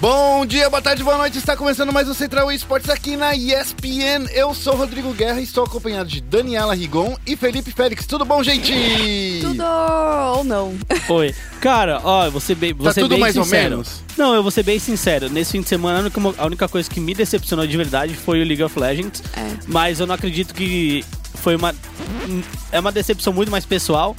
Bom dia, boa tarde, boa noite. Está começando mais o Central Esportes aqui na ESPN. Eu sou o Rodrigo Guerra e estou acompanhado de Daniela Rigon e Felipe Félix. Tudo bom, gente? Tudo ou não? Oi. Cara, ó, eu vou ser bem, vou Tá tudo bem mais ou sincero. menos? Não, eu vou ser bem sincero. Nesse fim de semana, a única, a única coisa que me decepcionou de verdade foi o League of Legends. É. Mas eu não acredito que foi uma. É uma decepção muito mais pessoal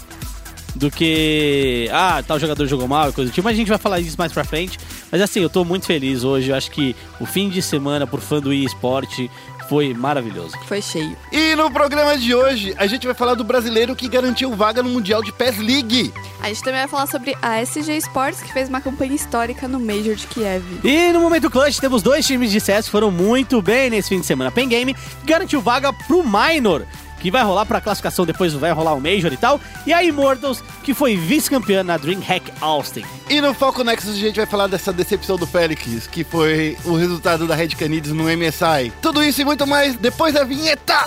do que. Ah, tal jogador jogou mal e coisa do tipo. Mas a gente vai falar disso mais pra frente. Mas assim, eu tô muito feliz hoje. Eu acho que o fim de semana pro fã do eSport foi maravilhoso. Foi cheio. E no programa de hoje, a gente vai falar do brasileiro que garantiu vaga no Mundial de PES League. A gente também vai falar sobre a SG Sports, que fez uma campanha histórica no Major de Kiev. E no momento clutch temos dois times de CS que foram muito bem nesse fim de semana. Pen Game garantiu vaga pro Minor, que vai rolar pra classificação, depois vai rolar o Major e tal. E a Immortals, que foi vice-campeã na DreamHack Austin. E no Foco Nexus a gente vai falar dessa decepção do Félix, que foi o resultado da Red Canids no MSI. Tudo isso e muito mais depois da vinheta.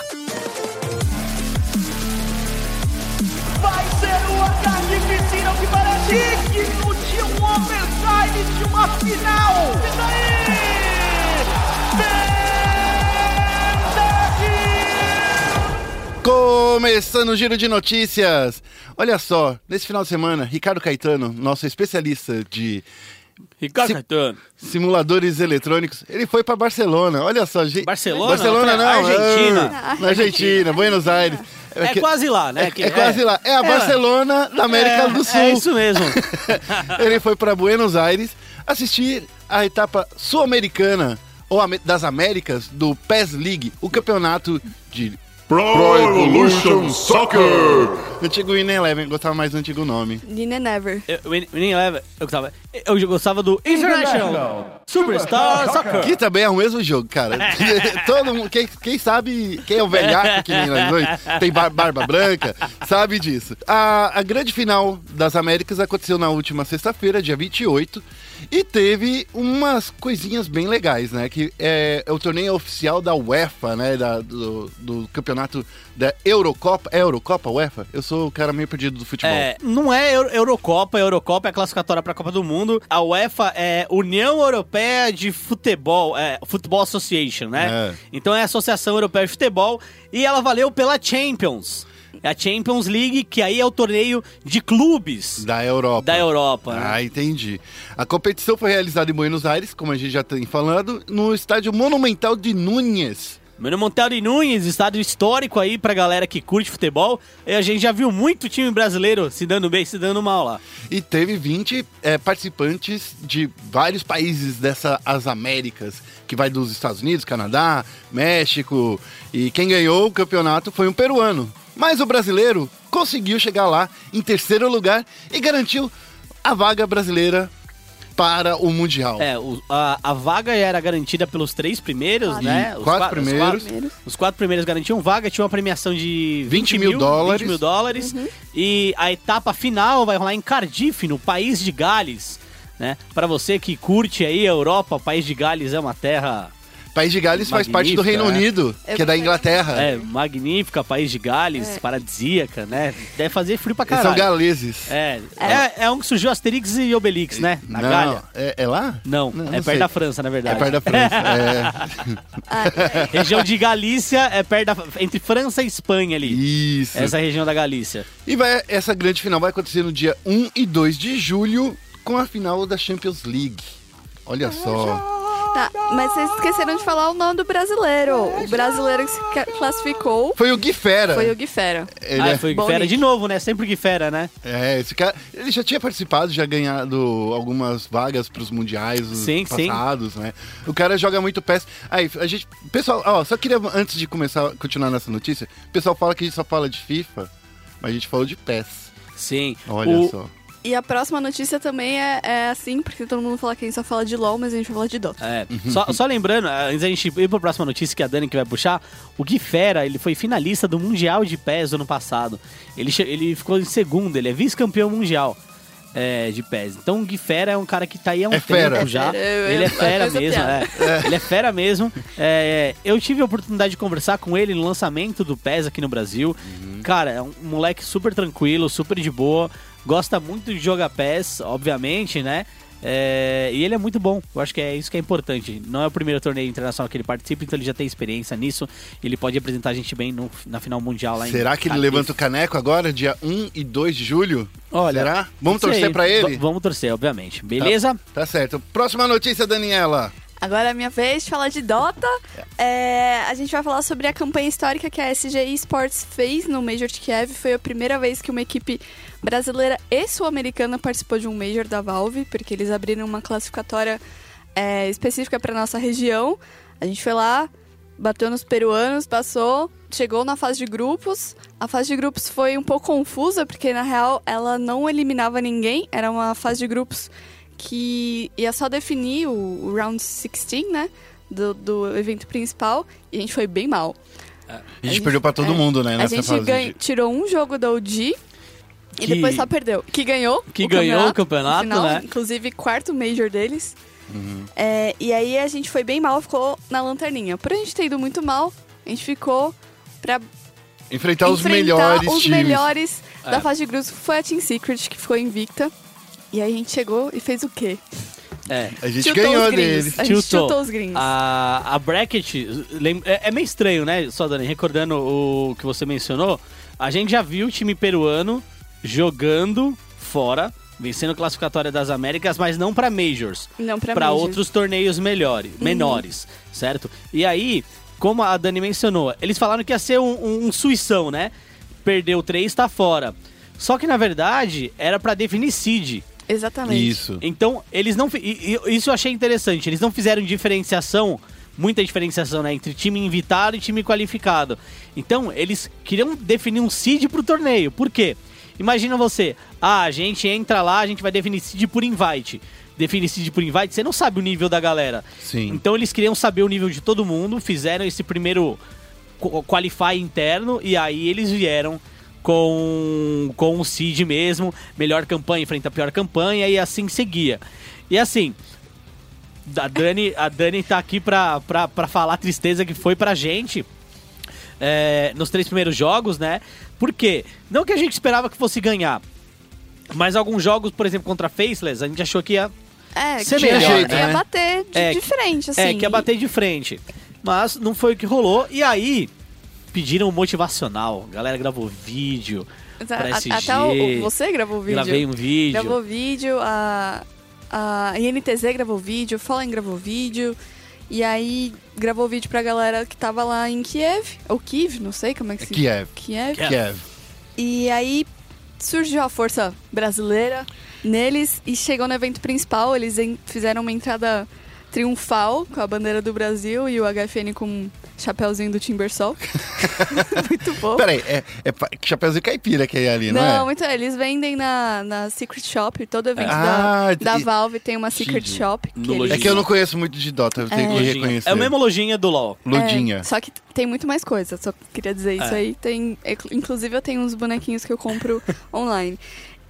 Vai ser um ataque piscina que parece digno de um overtime de uma final. E daí? Começando o giro de notícias. Olha só, nesse final de semana, Ricardo Caetano, nosso especialista de Ricardo Caetano. simuladores eletrônicos, ele foi pra Barcelona. Olha só, gente. Barcelona? Barcelona não, Argentina. ah, na Argentina, Buenos Aires. É que- quase lá, né? É, Que- é quase lá. É a Barcelona da América é, do Sul. É isso mesmo. ele foi para Buenos Aires assistir a etapa sul-americana ou das Américas do PES League, o campeonato de Pro Evolution Soccer! antigo Winning Eleven, gostava mais do antigo nome. Nina Never. Nem leva- eu gostava. Eu gostava do International Superstar Soccer. Que também é o mesmo jogo, cara. Todo mundo, quem, quem sabe, quem é o velhaco que nem nós dois, tem bar- barba branca, sabe disso. A, a grande final das Américas aconteceu na última sexta-feira, dia 28, e teve umas coisinhas bem legais, né? Que é, é o torneio oficial da UEFA, né? Da, do, do campeonato da Eurocopa. É Eurocopa, UEFA? Eu sou o cara meio perdido do futebol. É, não é Euro- Eurocopa, Eurocopa é a classificatória para a Copa do Mundo. A UEFA é União Europeia de Futebol, é Football Association, né? É. Então é a Associação Europeia de Futebol e ela valeu pela Champions. É a Champions League, que aí é o torneio de clubes Da Europa. da Europa. né? Ah, entendi. A competição foi realizada em Buenos Aires, como a gente já tem falando, no estádio Monumental de Núñez. Mano Montel de Nunes, estádio histórico aí pra galera que curte futebol. E a gente já viu muito time brasileiro se dando bem, se dando mal lá. E teve 20 eh, participantes de vários países dessas as Américas, que vai dos Estados Unidos, Canadá, México. E quem ganhou o campeonato foi um peruano. Mas o brasileiro conseguiu chegar lá em terceiro lugar e garantiu a vaga brasileira para o Mundial. É, o- a, a vaga era garantida pelos três primeiros, Quatro. né? Os quatro qua- primeiros. Os quatro, os quatro primeiros garantiam vaga, tinha uma premiação de 20 20, mil dólares. 20 mil dólares. E a etapa final vai rolar em Cardiff, no país de Gales. Né? Para você que curte aí a Europa, o país de Gales é uma terra País de Gales faz parte do Reino Magnífica, Unido, é. que é da Inglaterra. é, magnífica, país de Gales, paradisíaca, né? Deve fazer frio pra Eles são caralho. galeses. É, é, é um que surgiu Asterix e Obelix, né? Na não, Galha. é, é lá? Não, Não, é não perto sei. da França, na É verdade. perto da França. é. região de Galícia é perto da, entre França e Espanha ali. Isso. Essa região da Galícia. E vai, essa grande final vai acontecer no dia 1 e 2 de julho, com a final da Champions League. Olha só. Tá, mas vocês esqueceram de falar o nome do brasileiro. O brasileiro que se ca- classificou Foi o Gui Fera. foi o Gui Fera. Ele ah, é- foi bom Guifera nick. de novo, né? Sempre Guifera, né? É, esse cara. Ele já tinha participado, já ganhado algumas vagas pros mundiais os Sim, sim. passados, né? O cara joga muito PES. Aí, a gente. Pessoal, ó, só queria, antes de começar, continuar nessa notícia, o pessoal fala que a gente só fala de FIFA, mas a gente falou de PES. Sim. Olha O- só. E a próxima notícia também é, é assim, porque todo mundo fala que a gente só fala de LOL, mas a gente vai falar de Dota. É, Uhum. só, só lembrando, antes da gente ir pra próxima notícia que é a Dani que vai puxar, o Gui Fera, ele foi finalista do Mundial de PES do ano passado. Ele, ele ficou em segundo, ele é vice-campeão mundial é, de PES. Então o Gui Fera é um cara que tá aí há um É fera. tempo já. É fera, Ele é é fera mesmo, é. Ele é fera mesmo. É, eu tive a oportunidade de conversar com ele no lançamento do PES aqui no Brasil. Cara, é um moleque super tranquilo, super de boa. Gosta muito de jogar PES, obviamente, né? É, e ele é muito bom, eu acho que é isso que é importante. Não é o primeiro torneio internacional que ele participa, então ele já tem experiência nisso. Ele pode apresentar a gente bem no- na final mundial lá em Será que ele levanta o caneco agora, dia 1 e 2 de julho? Olha, Será? Vamos torcer pra ele? V- vamos torcer, obviamente. Beleza? Tá certo. Próxima notícia, Daniela. Agora é minha vez de falar de Dota. É, a gente vai falar sobre a campanha histórica que a SGI Sports fez no Major de Kiev. Foi a primeira vez que uma equipe brasileira e sul-americana participou de um Major da Valve, porque eles abriram uma classificatória é, específica para nossa região. A gente foi lá, bateu nos peruanos, passou, chegou na fase de grupos. A fase de grupos foi um pouco confusa, porque na real ela não eliminava ninguém, era uma fase de grupos que ia só definir o, round 16, né? Do, do evento principal, e a gente foi bem mal. A gente, gente- perdeu pra todo é. mundo, né, a gente ganha- de- tirou um jogo da OG e Que- depois só perdeu. Que ganhou. Que ganhou o campeonato, final, né? Inclusive, quarto Major deles. Uhum. É, e aí a gente foi bem mal, ficou na lanterninha. Por a gente ter ido muito mal, a gente ficou pra Enfrentar os melhores os times. melhores É. da fase de grupos. Foi a Team Secret, que ficou invicta. E aí a gente chegou e fez o quê? É. A gente Tiltou ganhou deles. A gente chutou os gringos. A, a bracket lem- é, é meio estranho, né? Só Dani, recordando o que você mencionou, a gente já viu o time peruano jogando fora, vencendo a classificatória das Américas, mas não pra majors, Não pra, Pra Majors. outros torneios melhores, menores, certo? E aí, como a Dani mencionou, eles falaram que ia ser um, um, um suição, né? Perdeu três, tá fora. Só que na verdade era pra definir seed. Exatamente. Isso. Então, eles não. Isso eu achei interessante. Eles não fizeram diferenciação, muita diferenciação, né? Entre time invitado e time qualificado. Então, eles queriam definir um seed pro torneio. Por quê? Imagina você, ah, a gente entra lá, a gente vai definir seed por invite. Define seed por invite, você não sabe o nível da galera. Sim. Então eles queriam saber o nível de todo mundo, fizeram esse primeiro qu- qualify interno e aí eles vieram com, com o seed mesmo, melhor campanha enfrenta a pior campanha e assim seguia. E assim, a Dani, a Dani tá aqui pra, pra, pra falar a tristeza que foi pra gente é, nos três primeiros jogos, né? Por quê? Não que a gente esperava que fosse ganhar, mas alguns jogos, por exemplo, contra a Faceless, a gente achou que ia É, Ser que melhor, ia, né? ia bater de, É, de frente, assim. É, que ia bater de frente. Mas não foi o que rolou. E aí, pediram motivacional. A galera gravou vídeo. Pra SG. Até o, você gravou vídeo. Gravei um vídeo. Gravou vídeo, a, a INTZ gravou vídeo, Fallen gravou vídeo. E aí gravou vídeo pra galera que tava lá em Kiev, ou Kiev, não sei como é que se Kiev. Kiev. Kiev. Kiev. E aí surgiu a força brasileira neles e chegou no evento principal. Eles fizeram uma entrada triunfal com a bandeira do Brasil e o HFN com um chapéuzinho do Timbersol. Muito bom. Peraí, é, é Chapeuzinho Caipira que é ali, não, Não, é? muito eles vendem na, na Secret Shop, todo evento Ah, da, da e- Valve tem uma Secret. Shop. Que eles-. É que eu não conheço muito de Dota, eu tenho que Lojinha. reconhecer. É a mesma lojinha do LoL. Ludinha. É, só que tem muito mais coisa, só queria dizer isso É. aí. Tem, é, inclusive eu tenho uns bonequinhos que eu compro online.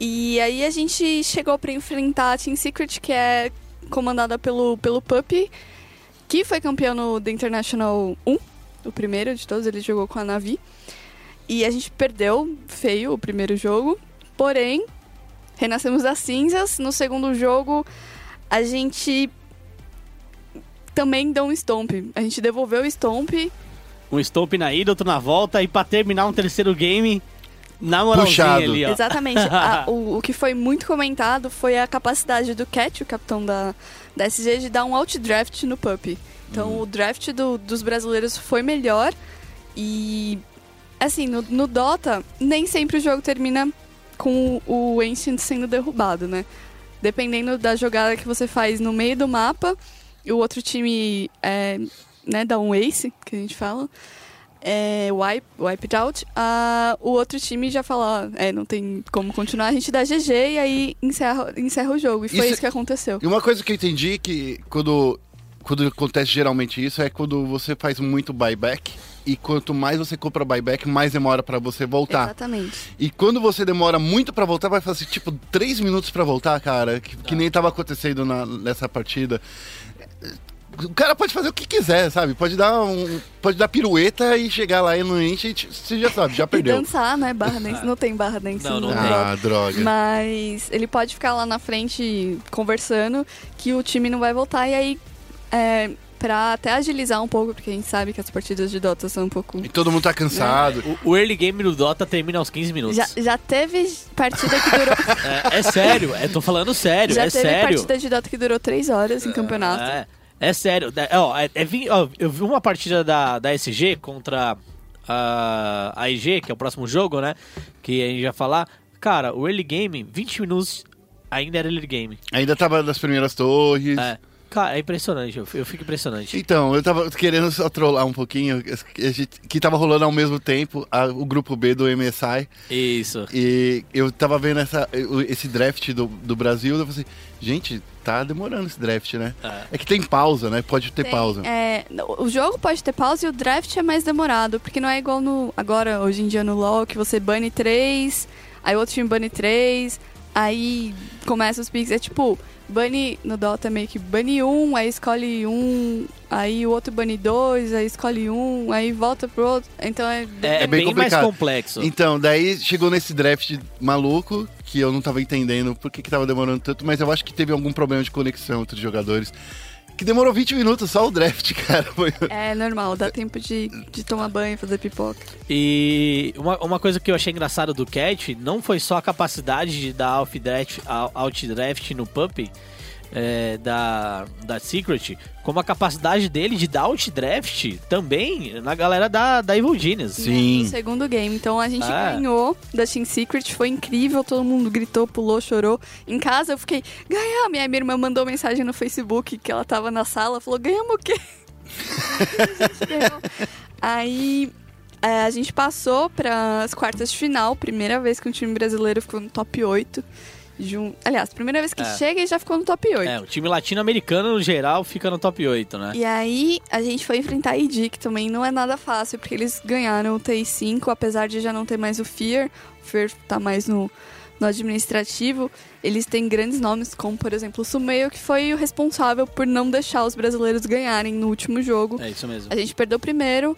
E aí a gente chegou pra enfrentar a Team Secret, que é comandada pelo, pelo Puppy, que foi campeão no The International 1, o primeiro de todos, ele jogou com a Navi. E a gente perdeu feio o primeiro jogo, porém, renascemos das cinzas. No segundo jogo, a gente também deu um stomp. A gente devolveu o stomp. Um stomp na ida, outro na volta. E pra terminar um terceiro game, na moralzinha Puxado. ali, ó. Exatamente. A- o, o que foi muito comentado foi a capacidade do Cat, o capitão da, da SG, de dar um outdraft no Puppy. Então o draft do- dos brasileiros foi melhor. E assim, no, no Dota, nem sempre o jogo termina com o, o Ancient sendo derrubado, né? Dependendo da jogada que você faz no meio do mapa, o outro time é, né, dá um ace, que a gente fala é, wipe, wipe out, ah, o outro time já fala, ó, é, não tem como continuar, a gente dá GG e aí encerra, encerra o jogo. E foi Isso- isso, que aconteceu. E uma coisa que eu entendi que quando, quando acontece geralmente isso é quando você faz muito buyback e quanto mais você compra buyback, mais demora pra você voltar. Exatamente. E quando você demora muito pra voltar, vai fazer tipo 3 minutos pra voltar, cara, que, que nem tava acontecendo na- nessa partida. O cara pode fazer o que quiser, sabe? Pode dar um. Pode dar pirueta e chegar lá e não enche, e você já sabe, já E perdeu. dançar, né? Barra dance. Não tem barra dance Não, no não tem. Dota. Ah, droga. Mas ele pode ficar lá na frente conversando que o time não vai voltar. E aí, é, pra até agilizar um pouco, porque a gente sabe que as partidas de Dota são um pouco. E todo mundo tá cansado. O, o early game do Dota termina aos 15 minutos. Já, já teve partida que durou. É, é sério, é, tô falando sério, já é teve sério. partida de Dota que durou três horas em campeonato. É, é sério. É, ó, é- é ó, eu vi uma partida da, da SG contra a, a IG, que é o próximo jogo, né? Que a gente vai falar. Cara, o early game, 20 minutos ainda era early game. Ainda tava nas primeiras torres. É. Cara, é impressionante, eu, eu fico impressionante. Então, eu tava querendo só trollar um pouquinho, que, tava rolando ao mesmo tempo a- o grupo B do MSI. Isso. E eu tava vendo essa, esse draft do, do Brasil, eu falei assim, gente, tá demorando esse draft, né? É. É que tem pausa, né? Pode ter Tem, pausa. é, o jogo pode ter pausa e o draft é mais demorado, porque não é igual no. Agora, hoje em dia no LoL, que você bane três, aí o outro time bane três, aí começa os picks. É tipo, bane no Dota é meio que bane um, aí escolhe um, aí o outro bane dois, aí escolhe um, aí volta pro outro. Então é. É, É bem bem, mais complexo. Então, daí chegou nesse draft maluco, que eu não tava entendendo por que, que tava demorando tanto, mas eu acho que teve algum problema de conexão entre os jogadores. Que demorou 20 minutos só o draft, cara. Foi- É normal, dá tempo de, de tomar banho, fazer pipoca. E uma, uma coisa que eu achei engraçada do Cat não foi só a capacidade de dar out-draft out draft no Puppy é, da, da Secret, como a capacidade dele de dar out-draft também na galera da, da Evil Genius. Sim. No segundo game. Então a gente Ah. ganhou da Team Secret, foi incrível, todo mundo gritou, pulou, chorou. Em casa eu fiquei, ganhamos! E aí minha irmã mandou mensagem no Facebook que ela tava na sala, falou, ganhamos o quê? a gente ganhou. Aí é, a gente passou para as quartas de final, primeira vez que um time brasileiro ficou no top 8. Um... Aliás, primeira vez que É. chega e já ficou no top 8. É, o time latino-americano, no geral, fica no top 8, né? E aí, a gente foi enfrentar a ID, que também não é nada fácil, porque eles ganharam o TI5, apesar de já não ter mais o Fear. O Fear tá mais no, no administrativo. Eles têm grandes nomes, como, por exemplo, o Sumeio, que foi o responsável por não deixar os brasileiros ganharem no último jogo. É isso mesmo. A gente perdeu o primeiro,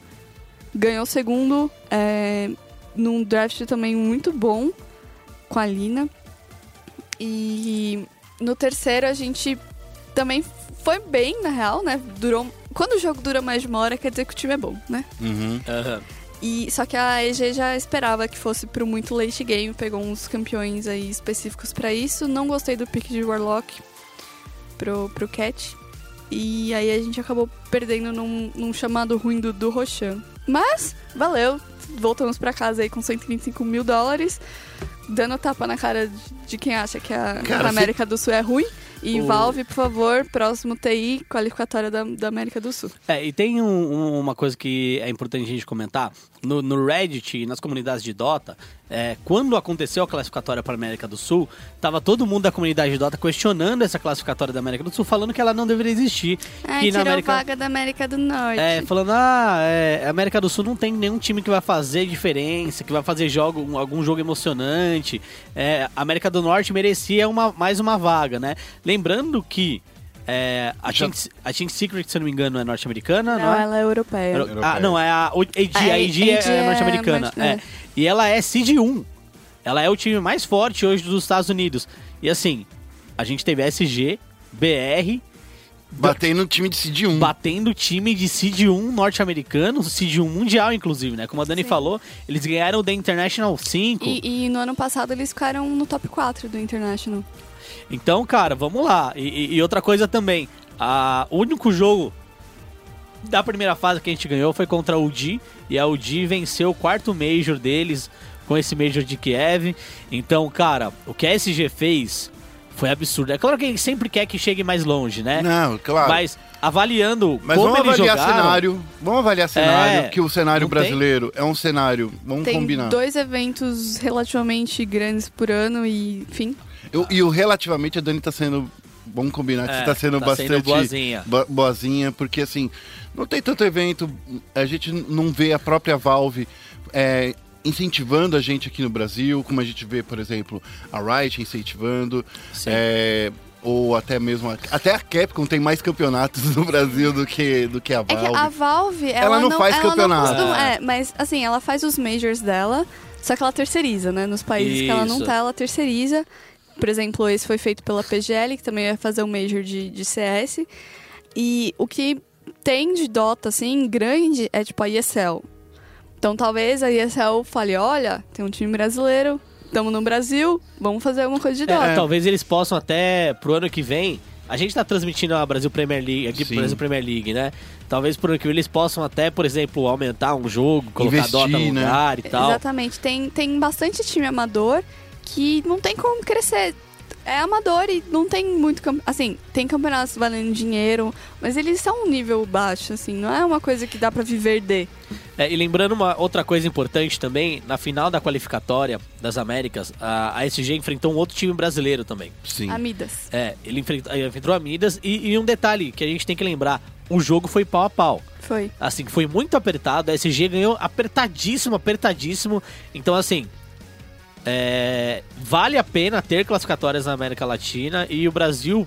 ganhou o segundo, é, num draft também muito bom com a Lina. E no terceiro a gente também foi bem, na real, né? Durou. Quando o jogo dura mais de uma hora, quer dizer que o time é bom, né? Uhum. Aham. E, só que a EG já esperava que fosse pro muito late game, pegou uns campeões aí específicos pra isso. Não gostei do pick de Warlock pro, pro Cat. E aí a gente acabou perdendo num, num chamado ruim do, do Roshan. Mas, valeu. Voltamos pra casa aí com 125 mil dólares. Dando tapa na cara de, de quem acha que a, Cara, América do Sul é ruim. E O- Valve, por favor, próximo TI, qualificatória da, da América do Sul. É, e tem um- um- uma coisa que é importante a gente comentar. No, no Reddit e nas comunidades de Dota, é, quando aconteceu a classificatória para a América do Sul, tava todo mundo da comunidade de Dota questionando essa classificatória da América do Sul, falando que ela não deveria existir. Ai, que tirou na América, vaga da América do Norte. É, falando, ah, é, a América do Sul não tem nenhum time que vai fazer diferença, que vai fazer jogo, um- algum jogo emocionante. É, a América do Norte merecia uma, mais uma vaga, né? Lembrando que é, a, Já- Team, a Team Secret, se eu não me engano, é norte-americana, Não, não é? ela é europeia. Era- Ah, não, é a o- AD, a A AD é, é norte-americana. norte- É. é. E ela é Seed 1. Ela é o time mais forte hoje dos Estados Unidos. E assim, a gente teve SG, BR, Batei no time de Cid 1. batendo o time de Seed 1 norte-americano, Seed 1 mundial, inclusive, né? Como a Dani Sim. falou, eles ganharam o The International 5. E, e no ano passado eles ficaram no top 4 do International. Então, cara, vamos lá. E, e- e outra coisa também, a, o único jogo da primeira fase que a gente ganhou foi contra a UD, e a UD venceu o quarto Major deles com esse Major de Kiev. Então, cara, o que a SG fez foi absurdo. É claro que ele sempre quer que chegue mais longe, né? Não, claro. Mas, Mas avaliando como vamos eles avaliar jogaram... cenário. Vamos avaliar cenário, É, que o cenário não tem? brasileiro é um cenário. Vamos Tem combinar. dois eventos relativamente grandes por ano e, enfim. Eu- e o relativamente a Dani tá sendo. Vamos combinar que É, você tá sendo tá bastante. sendo boazinha. bo- boazinha, porque assim, não tem tanto evento, a gente não vê a própria Valve é, incentivando a gente aqui no Brasil, como a gente vê, por exemplo, a Riot incentivando. Sim. É, ou até mesmo a, até a Capcom tem mais campeonatos no Brasil do que do que a É que Valve. a Valve, ela, não faz ela campeonato. Não costuma- é, mas assim, ela faz os majors dela, só que ela terceiriza, né? Nos países que ela não Isso. tá, ela terceiriza. Por exemplo, esse foi feito pela PGL, que também vai fazer um major de, de CS. E o que tem de Dota, assim, grande, é tipo a ESL. Então talvez a ESL fale, olha, tem um time brasileiro, estamos no Brasil, vamos fazer alguma coisa de Dota. É, talvez eles possam até pro ano que vem. A gente tá transmitindo a Brasil Premier League, aqui Sim. pro Brasil Premier League, né? Talvez pro ano que vem eles possam até, por exemplo, aumentar um jogo, colocar Investir, Dota no né? lugar e tal. Exatamente. Tem, tem bastante time amador que não tem como crescer. É amador e não tem muito. Assim, tem campeonatos valendo dinheiro, mas eles são um nível baixo, assim. Não é uma coisa que dá pra viver de. É, e lembrando uma outra coisa importante também, na final da qualificatória das Américas, a, a SG enfrentou um outro time brasileiro também. Sim. Amidas. É, ele enfrentou, ele enfrentou a Midas e, e um detalhe que a gente tem que lembrar, o jogo foi pau a pau. Foi. Assim, foi muito apertado, a SG ganhou apertadíssimo, apertadíssimo. Então, assim, é, vale a pena ter classificatórias na América Latina e o Brasil,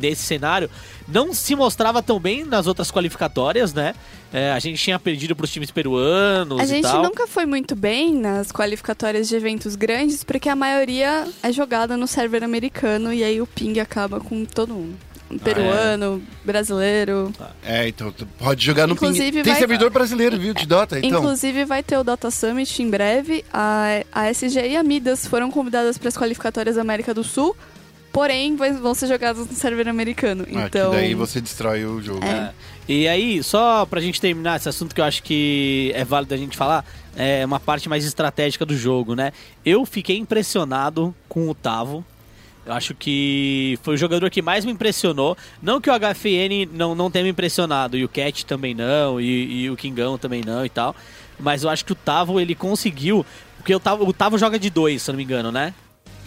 nesse cenário, não se mostrava tão bem nas outras qualificatórias, né? É, a gente tinha perdido para os times peruanos A e gente tal. nunca foi muito bem nas qualificatórias de eventos grandes, porque a maioria é jogada no server americano e aí o ping acaba com todo mundo. Um peruano, brasileiro. É, então tu pode jogar no Inclusive, ping. Tem vai- servidor brasileiro, viu, de Dota, então. Inclusive vai ter o Dota Summit em breve. A, a SG e a Midas foram convidadas para as qualificatórias da América do Sul, porém vai- vão ser jogadas no server americano. Ah, Então, que daí você destrói o jogo. É. né? E aí, só pra gente terminar esse assunto que eu acho que é válido a gente falar, é uma parte mais estratégica do jogo, né? Eu fiquei impressionado com o Tavo. Eu acho que foi o jogador que mais me impressionou. Não que o HFN não, não tenha me impressionado, e o Cat também não, e, e o Kingão também não e tal. Mas eu acho que o Tavo, ele conseguiu. Porque o Tavo, o Tavo joga de dois, se eu não me engano, né?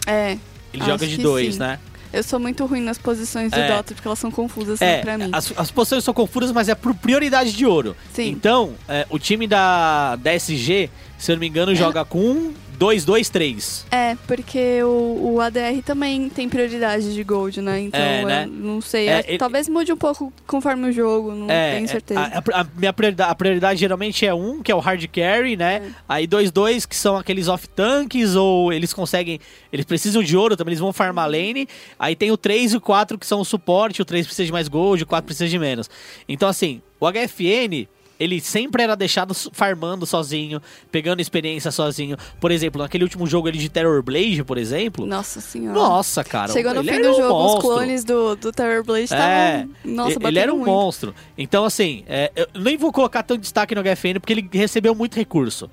é. Ele Acho joga de dois, sim. né? Eu sou muito ruim nas posições do É. Dota, porque elas são confusas É, assim, pra mim. as, as posições são confusas, mas é por prioridade de ouro. Sim. Então, é, o time da, da SG, se eu não me engano, joga com um, dois, dois, três. É, porque o, o ADR também tem prioridade de gold, né? Então, É, eu né? não sei. É, que ele- Talvez mude um pouco conforme o jogo, não É, tenho é, certeza. A, a- minha prioridade, a prioridade geralmente é um, que é o hard carry, né? É. Aí dois, dois, que são aqueles off tanks, ou eles conseguem. Eles precisam de ouro também, eles vão farmar lane. Aí tem o 3 e o 4 que são o suporte, o 3 precisa de mais gold, o 4 precisa de menos. Então, assim, o HFN. Ele sempre era deixado farmando sozinho, pegando experiência sozinho. Por exemplo, naquele último jogo ali de Terror Blade, por exemplo. Nossa senhora. Nossa, cara. Chegou no fim do um jogo, os monstro. clones do, do Terror Blade estavam. É, nossa, ele era um muito. monstro. Então, assim, é, eu nem vou colocar tanto destaque no HFN porque ele recebeu muito recurso.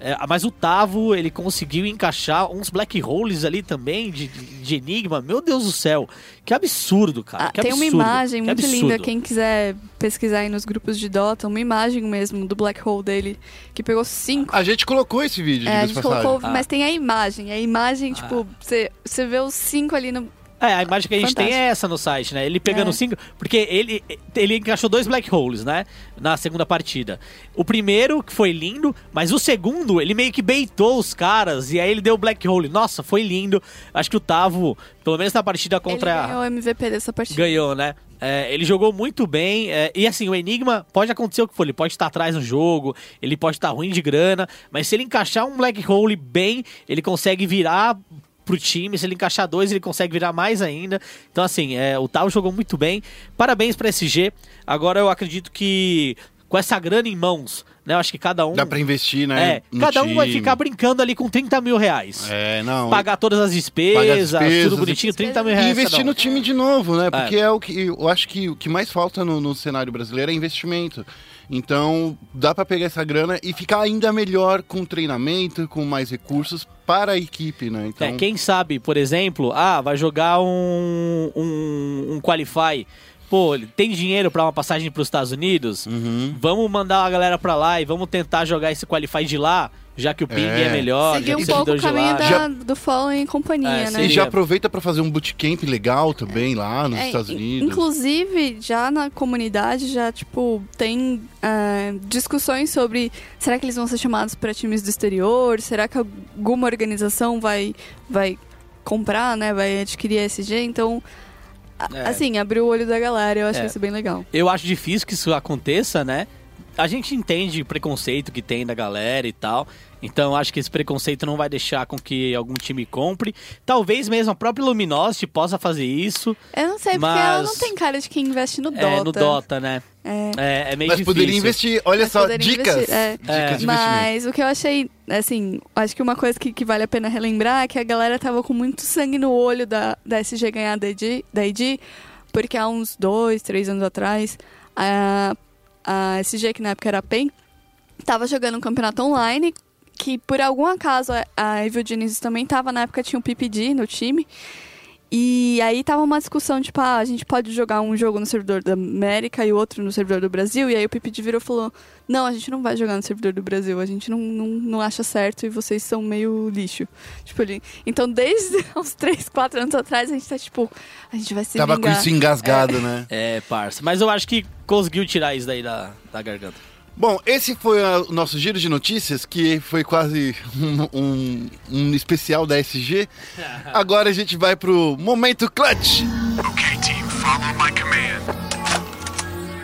É, mas o Tavo, ele conseguiu encaixar uns black holes ali também, de, de- enigma. Meu Deus do céu. Que absurdo, cara. Ah, que tem uma absurdo, imagem que muito absurdo. linda, quem quiser pesquisar aí nos grupos de Dota, uma imagem mesmo do black hole dele, que pegou cinco. A gente colocou esse vídeo, É, a gente colocou, Ah. mas tem a imagem. A imagem, tipo, você você vê os cinco ali no. É, a imagem que a gente tem Fantástico. é essa no site, né? Ele pegando É. cinco. Porque ele, ele encaixou dois black holes, né? Na segunda partida. O primeiro, que foi lindo, mas o segundo, ele meio que beitou os caras e aí ele deu black hole. Nossa, foi lindo. Acho que o Tavo, pelo menos na partida contra. Ele ganhou o MVP dessa partida. Ganhou, né? É, ele jogou muito bem. é, e assim, o Enigma pode acontecer o que for. Ele pode estar atrás no jogo, ele pode estar ruim de grana. Mas se ele encaixar um Black Hole bem, ele consegue virar pro time. Se ele encaixar dois, ele consegue virar mais ainda. Então, assim, é, o Tal jogou muito bem. Parabéns pra SG. Agora eu acredito que com essa grana em mãos, né? Eu acho que cada um. Dá pra investir, né? É, no cada um vai time. ficar brincando ali com 30 mil reais. É, não. Pagar todas as despesas, despesas, tudo bonitinho, 30 mil E reais. investir cada um. no time de novo, né? Porque é, o que eu acho que o que mais falta no, no cenário brasileiro é investimento. Então, dá pra pegar essa grana e ficar ainda melhor com treinamento, com mais recursos para a equipe, né? Então, É, quem sabe, por exemplo, ah, vai jogar um, um, um Qualify. Pô, tem dinheiro pra uma passagem pros Estados Unidos? Uhum. Vamos mandar a galera pra lá e vamos tentar jogar esse Qualify de lá, já que o ping é, É. melhor. Seguir um pouco o caminho da, Já- do Fallen e companhia, É, né? E já aproveita pra fazer um bootcamp legal também lá nos É, Estados in- Unidos. Inclusive, já na comunidade, já, tipo, tem é, discussões sobre será que eles vão ser chamados para times do exterior? Será que alguma organização vai, vai comprar, né? Vai adquirir a SG? Então, É. assim, abriu o olho da galera. Eu acho É. isso bem legal. Eu acho difícil que isso aconteça, né? A gente entende o preconceito que tem da galera e tal. Então eu acho que esse preconceito não vai deixar com que algum time compre. Talvez mesmo a própria Luminosity possa fazer isso. Eu não sei, porque Mas- ela não tem cara de quem investe no Dota. É, no Dota, né? É. É, é meio Mas difícil. poderia investir. Olha Mas só, dicas. investir, é. Dicas É. de investimento. Mas o que eu achei, assim, acho que uma coisa que, que vale a pena relembrar é que a galera tava com muito sangue no olho da, da SG ganhar da ID, da ID, porque há uns dois, três anos atrás, a, a SG, que na época era a PEN, tava jogando um campeonato online, que por algum acaso a- a Evil Genesis também tava, na época tinha um PPD no time, e aí tava uma discussão, tipo, ah, a gente pode jogar um jogo no servidor da América e outro no servidor do Brasil. E aí o PPD virou e falou, não, a gente não vai jogar no servidor do Brasil, a gente não, não, não acha certo e vocês são meio lixo. Tipo, ele... Então desde uns 3, 4 anos atrás a gente tá, tipo, a gente vai se Tava com vingar. isso engasgado, né? É, parça. Mas eu acho que conseguiu tirar isso daí da, da garganta. Bom, esse foi o nosso giro de notícias, que foi quase um, um- um especial da SG. Agora a gente vai pro Momento Clutch. Okay, team, follow my command.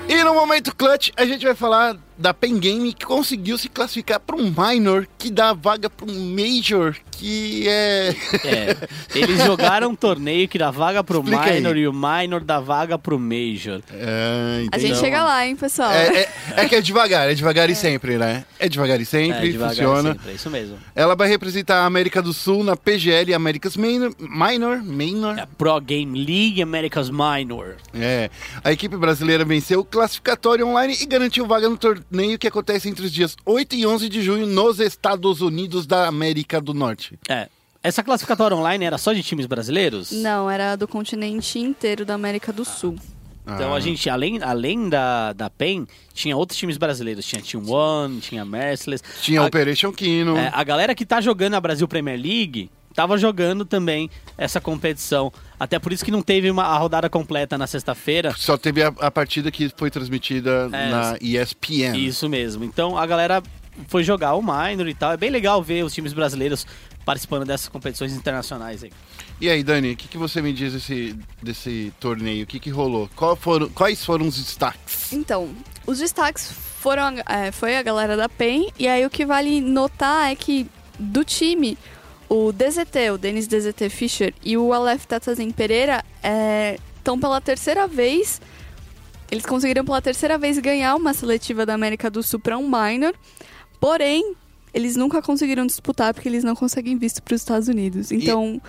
E no Momento Clutch a gente vai falar da Pen Game, que conseguiu se classificar para um Minor, que dá vaga para um Major, que é... É, eles jogaram um torneio que dá vaga pro Explica aí. Minor e o Minor dá vaga pro Major. É, A gente chega lá, hein, pessoal. É, é- é que é devagar, é devagar e sempre, né? É devagar e sempre, é, devagar funciona. sempre, é isso mesmo. Ela vai representar a América do Sul na PGL Américas Minor, Minor, Minor. É a Pro Game League America's Minor. É. A equipe brasileira venceu o classificatório online e garantiu vaga no torneio que acontece entre os dias 8 e 11 de junho nos Estados Unidos da América do Norte. É. Essa classificatória online era só de times brasileiros? Não, era do continente inteiro da América do Sul. Então Ah. a gente, além, além da, da PEN, tinha outros times brasileiros. Tinha Team One, tinha Merciless. Tinha a, Operation Kino. é, a galera que tá jogando a Brasil Premier League tava jogando também essa competição. Até por isso que não teve uma, a rodada completa na sexta-feira. Só teve a, a partida que foi transmitida É, na ESPN. Isso mesmo. Então a galera foi jogar o Minor e tal. É bem legal ver os times brasileiros participando dessas competições internacionais aí. E aí, Dani, o que, que você me diz desse, desse torneio? O que, que rolou? Qual foram, quais foram os destaques? Então, os destaques foram é, foi a galera da PEN, e aí o que vale notar é que do time, o DZT, o Denis DZT Fischer e o Aleph Tatazen Pereira estão pela terceira vez. Eles conseguiram pela terceira vez ganhar uma seletiva da América do Sul para um minor, porém, eles nunca conseguiram disputar porque eles não conseguem visto para os Estados Unidos. Então,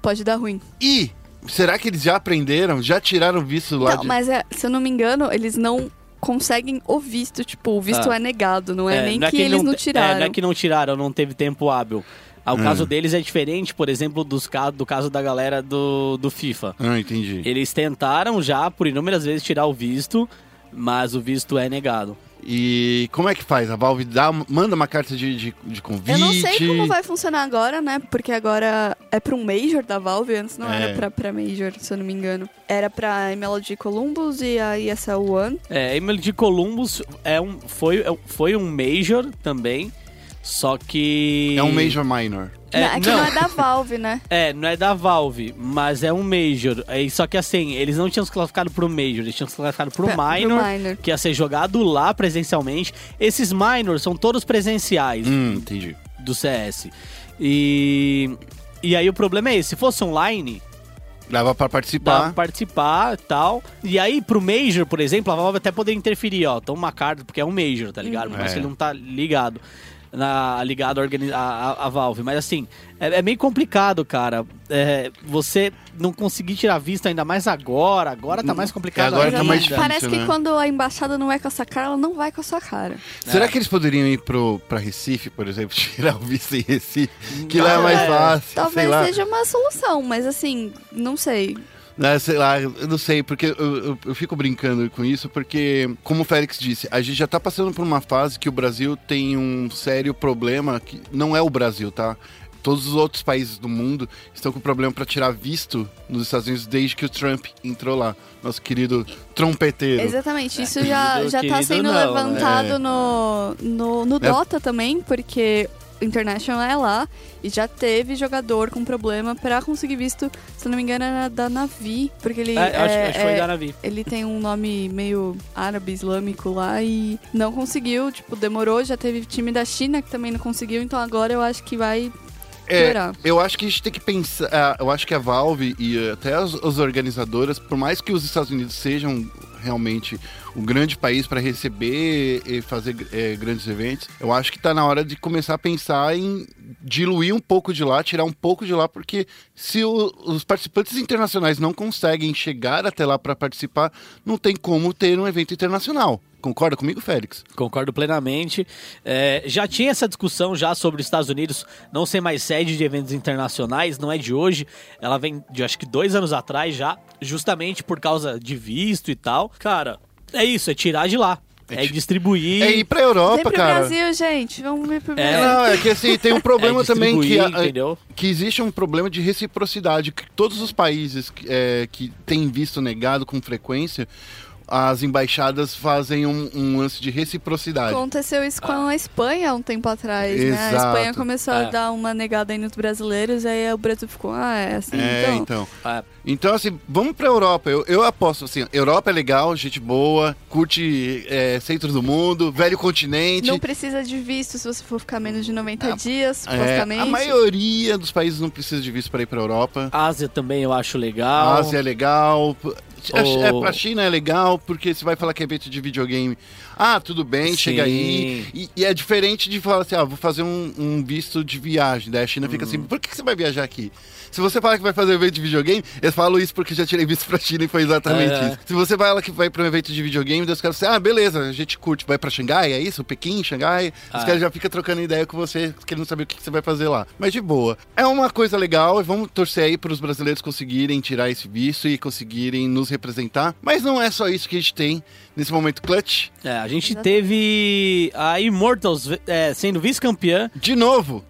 pode dar ruim. E será que eles já aprenderam? Já tiraram visto lá Não, de... mas é, se eu não me engano, eles não conseguem o visto. Tipo, o visto Ah. é negado, não é, nem não é que, eles não te- tiraram. É, não é que não tiraram, não teve tempo hábil. Ah, O Hum. caso deles é diferente, por exemplo, dos do caso da galera do, do FIFA. Ah, entendi. Eles tentaram já, por inúmeras vezes, tirar o visto, mas o visto é negado. E como é que faz? A Valve dá, manda uma carta de, de, de convite? Eu não sei como vai funcionar agora, né? Porque agora é pra um Major da Valve, antes não É. era pra, pra Major, se eu não me engano. Era pra MLG Columbus e a ESL One. É, Emily de Columbus é um, foi, é- foi um Major também, só que... É um Major Minor. É, Não, é que não. não é da Valve, né? É, não é da Valve, mas é um Major. É, só que assim, eles não tinham se classificado pro Major, eles tinham se classificado pro Pra- pro Minor, Minor. que ia ser jogado lá presencialmente. Esses Minors são todos presenciais Hum, entendi. do CS. E, e aí o problema é esse, se fosse online, Dava pra dava participar. pra participar e tal. E aí pro Major, por exemplo, a Valve até poderia interferir, ó, toma uma carta, porque é um Major, tá ligado? Por mais É. ele não tá ligado. Na, ligado à, organi- à- Valve. Mas assim, é, é meio complicado, cara. É, você não conseguir tirar visto ainda mais agora. Agora tá mais complicado. Agora ainda. tá mais difícil, Parece que né? quando a embaixada não vai com a sua cara, ela não vai com a sua cara. Será que eles poderiam ir pro, pra Recife, por exemplo, tirar o visto em Recife? Que lá é mais É, fácil, sei Talvez lá. seja uma solução, mas assim, não sei. Né, sei lá, eu não sei, porque eu, eu- eu fico brincando com isso, porque, como o Félix disse, a gente já tá passando por uma fase que o Brasil tem um sério problema, que não é o Brasil, tá? Todos os outros países do mundo estão com problema para tirar visto nos Estados Unidos desde que o Trump entrou lá. Nosso querido trompeteiro. Exatamente, isso já, querido- já tá querido sendo não, né? levantado É. no, no, no É. Dota também, porque International é lá e já teve jogador com problema pra conseguir visto, se não me engano, era da Navi, porque ele É, acho, é- acho que foi é- da Navi. ele tem um nome meio árabe, islâmico lá e não conseguiu, tipo, demorou, já teve time da China que também não conseguiu, então agora eu acho que vai É, piorar. eu acho que a gente tem que pensar. ah, Eu acho que a Valve e até as, as organizadoras, por mais que os Estados Unidos sejam realmente um grande país para receber e fazer eh, grandes eventos, eu acho que tá na hora de começar a pensar em diluir um pouco de lá, tirar um pouco de lá, porque se o- os participantes internacionais não conseguem chegar até lá para participar, não tem como ter um evento internacional. Concorda comigo, Félix? Concordo plenamente. É, já tinha essa discussão já sobre os Estados Unidos não ser mais sede de eventos internacionais, não é de hoje. Ela vem de acho que dois anos atrás já, justamente por causa de visto e tal. Cara, é isso, é tirar de lá. É É, distribuir. É ir pra Vem Europa, pro cara. Brasil, gente. Vamos vir pro É. Brasil. Não, é que assim, tem um problema É também que, a- entendeu? que existe um problema de reciprocidade. Que todos os países que, é, que têm visto negado com frequência, as embaixadas fazem um, um lance de reciprocidade. Aconteceu isso com a Espanha há um tempo atrás, né? A Exato. Espanha começou a É. dar uma negada aí nos brasileiros, aí o Brasil ficou, ah, é assim, É, então. então. Ah, Então, assim, vamos pra Europa. Eu, eu aposto, assim, Europa é legal, gente boa, curte é, centro do mundo, velho continente. Não precisa de visto se você for ficar menos de 90 Ah, dias, É, supostamente. a maioria dos países não precisa de visto para ir pra Europa. Ásia também eu acho legal. Ásia é legal. O- É, pra China é legal, porque você vai falar que é evento de videogame. Ah, tudo bem, Sim. chega aí. E, e é diferente de falar assim, ah, vou fazer um, um visto de viagem. Daí a China fica assim, Hum. por que que você vai viajar aqui? Se você fala que vai fazer um evento de videogame, eu falo isso porque já tirei visto pra China e foi exatamente É. isso. Se você fala que vai pra um evento de videogame, os caras assim, ah, beleza, a gente curte, vai pra Xangai, é isso? Pequim, Xangai? Os Ah. caras já ficam trocando ideia com você, querendo saber o que que você vai fazer lá. Mas de boa. É uma coisa legal e vamos torcer aí pros brasileiros conseguirem tirar esse visto e conseguirem nos representar. Mas não é só isso que a gente tem nesse momento clutch. É, a gente teve a Immortals é, sendo vice-campeã. De novo,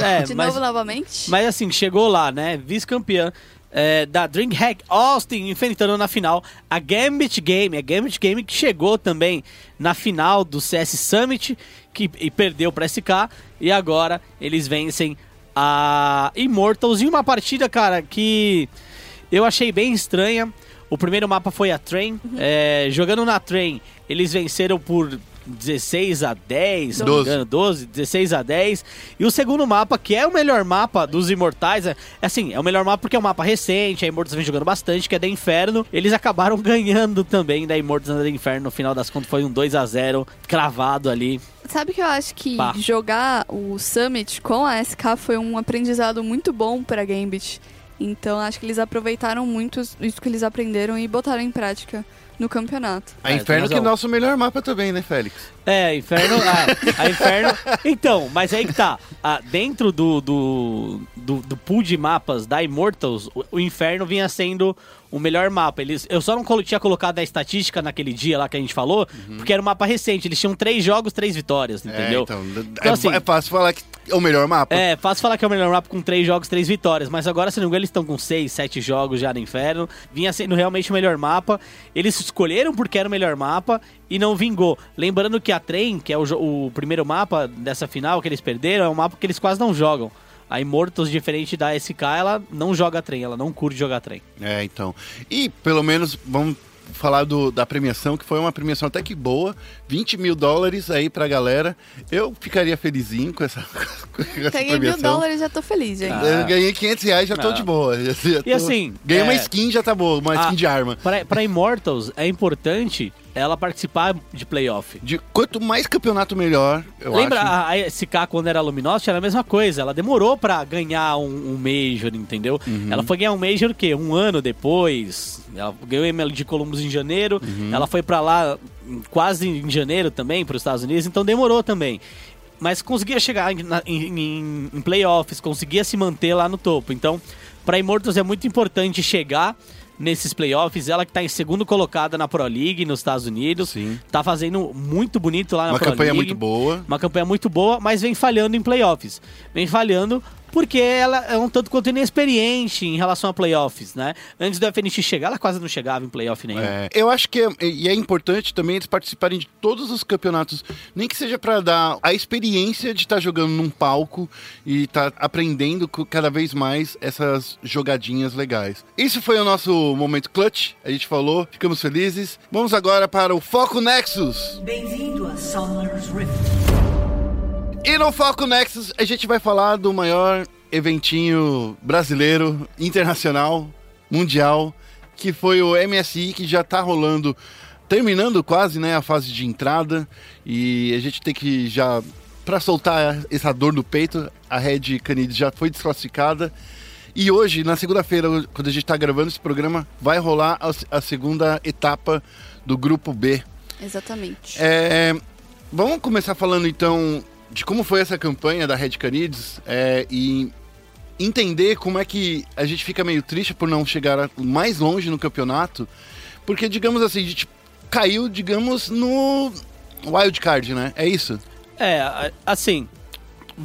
É, De mas, novo, novamente. mas assim, chegou lá, né? Vice-campeã. é, da DreamHack Austin enfrentando na final a Gambit Game, a Gambit Game que chegou também na final do CS Summit que, e perdeu para SK e agora eles vencem a Immortals em uma partida, cara, que eu achei bem estranha. O primeiro mapa foi a Train. é, jogando na Train, eles venceram por 16 a 10, se não me 12. engano, 12, 16 a 10. E o segundo mapa, que é o melhor mapa dos Imortais, é é assim, é o melhor mapa porque é um mapa recente, a Immortals vem jogando bastante, que é da Inferno. Eles acabaram ganhando também da Immortals da Inferno. No final das contas, foi um 2 a 0 cravado ali. Sabe que eu acho que Pá. jogar o Summit com a SK foi um aprendizado muito bom pra Gambit. Então acho que eles aproveitaram muito isso que eles aprenderam e botaram em prática no campeonato. a É, Inferno que é razão. nosso melhor mapa também, né, Félix? É, Inferno. ah, a Inferno. Então, mas aí que tá. Ah, dentro do, do, do, do pool de mapas da Immortals, o, o Inferno vinha sendo o melhor mapa. Eles, eu só não colo- tinha colocado a estatística naquele dia lá que a gente falou, porque era um mapa recente. Eles tinham três jogos, três vitórias, entendeu? É, então, Então, é, assim- é fácil falar que é o melhor mapa. É, fácil falar que é o melhor mapa com três jogos, três vitórias. Mas agora, se não me engano, eles estão com seis, sete jogos já no Inferno. Vinha sendo realmente o melhor mapa. Eles escolheram porque era o melhor mapa e não vingou. Lembrando que a Trem, que é o, o primeiro mapa dessa final que eles perderam, é um mapa que eles quase não jogam. A Immortals, diferente da SK, ela não joga trem, ela não curte jogar trem. É, então. E pelo menos vamos falar do, da premiação, que foi uma premiação até que boa. 20 mil dólares aí pra galera. Eu ficaria felizinho com essa, com essa Peguei mil dólares e já tô feliz, gente. Ah. Eu ganhei 500 reais, já tô Ah. de boa. Já- já tô- assim, Ganhei uma é- skin, já tá boa. Uma Ah. skin de arma. Pra, pra Immortals, é importante ela participar de playoff. De, quanto mais campeonato, melhor, eu Lembra acho. a, a SK quando era Luminosity? Era a mesma coisa. Ela demorou pra ganhar um, um Major, entendeu? Uhum. Ela foi ganhar um Major o quê? Um ano depois. Ela ganhou o ML de Columbus em janeiro. Uhum. Ela foi pra lá quase em janeiro também, pros Estados Unidos. Então demorou também. Mas conseguia chegar em, em- em- playoffs, conseguia se manter lá no topo. Então, pra Immortals é muito importante chegar nesses playoffs. Ela que tá em segundo colocada na Pro League nos Estados Unidos. Sim. Tá fazendo muito bonito lá na Uma Pro campanha League. muito boa. Uma campanha muito boa, mas vem falhando em playoffs. Vem falhando porque ela é um tanto quanto inexperiente em relação a playoffs, né? Antes do FNX chegar, ela quase não chegava em playoff nenhum. É, eu acho que é, e é importante também eles participarem de todos os campeonatos, nem que seja para dar a experiência de estar jogando num palco e estar aprendendo co- cada vez mais essas jogadinhas legais. Isso foi o nosso momento clutch, a gente falou, ficamos felizes. Vamos agora para o Foco Nexus. Bem-vindo a Summer's Rift. E no Foco Nexus a gente vai falar do maior eventinho brasileiro, internacional, mundial, que foi o MSI, que já tá rolando, terminando quase, né, a fase de entrada. E a gente tem que já, para soltar essa dor no peito, a Red Canids já foi desclassificada. E hoje, na segunda-feira, quando a gente tá gravando esse programa, vai rolar a, a segunda etapa do grupo B. Exatamente. É, vamos começar falando então de como foi essa campanha da Red Canids é, e entender como é que a gente fica meio triste por não chegar mais longe no campeonato, porque digamos assim, a gente caiu, digamos, no wild card, né? É isso? É, assim,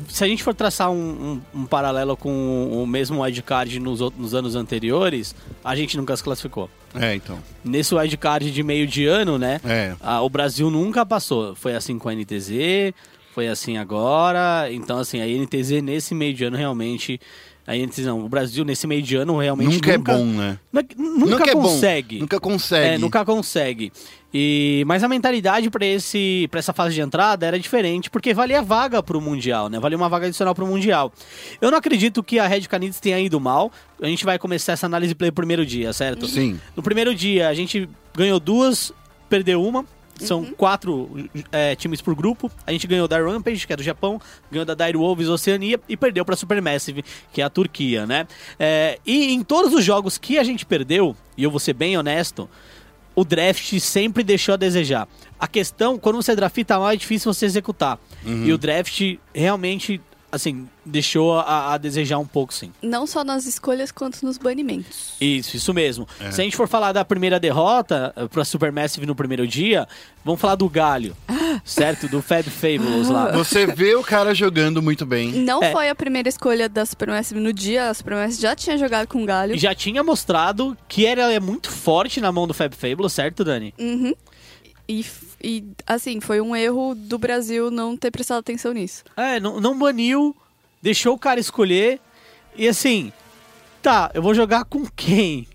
se a gente for traçar um, um- um paralelo com o mesmo wildcard nos, nos anos anteriores, a gente nunca se classificou. É, então. Nesse wildcard de meio de ano, né? É. a- o Brasil nunca passou. Foi assim com a NTZ, foi assim agora. Então, assim, a NTZ nesse meio de ano realmente. A NTZ não, o Brasil nesse meio de ano realmente Nunca, é bom, né? Nu- Nunca, é bom. consegue. Nunca consegue. É, nunca consegue. E, mas a mentalidade para esse para essa fase de entrada era diferente, porque valia vaga pro Mundial, né? Valia uma vaga adicional pro Mundial. Eu não acredito que a Red Canids tenha ido mal. A gente vai começar essa análise pelo primeiro dia, certo? Sim. No primeiro dia, a gente ganhou duas, perdeu uma. São quatro é, times por grupo. A gente ganhou da Rampage, que é do Japão, ganhou da Dire Wolves Oceania e perdeu pra Supermassive, que é a Turquia, né? É, e em todos os jogos que a gente perdeu, e eu vou ser bem honesto, o draft sempre deixou a desejar. A questão, quando você drafta mal, é difícil você executar. E o draft realmente, assim, deixou a, a desejar um pouco, sim. Não só nas escolhas, quanto nos banimentos. Isso, isso mesmo. Se a gente for falar da primeira derrota eh, pra Supermassive no primeiro dia, vamos falar do Galho, certo? Do Fab Fables lá. Você vê o cara jogando muito bem. Não É. foi a primeira escolha da Supermassive no dia, a Supermassive já tinha jogado com o Galho. Já tinha mostrado que era é muito forte na mão do Fab Fables, certo, Dani? Uhum. E, e, assim, foi um erro do Brasil não ter prestado atenção nisso. É, não, não baniu, deixou o cara escolher. E assim, tá, eu vou jogar com quem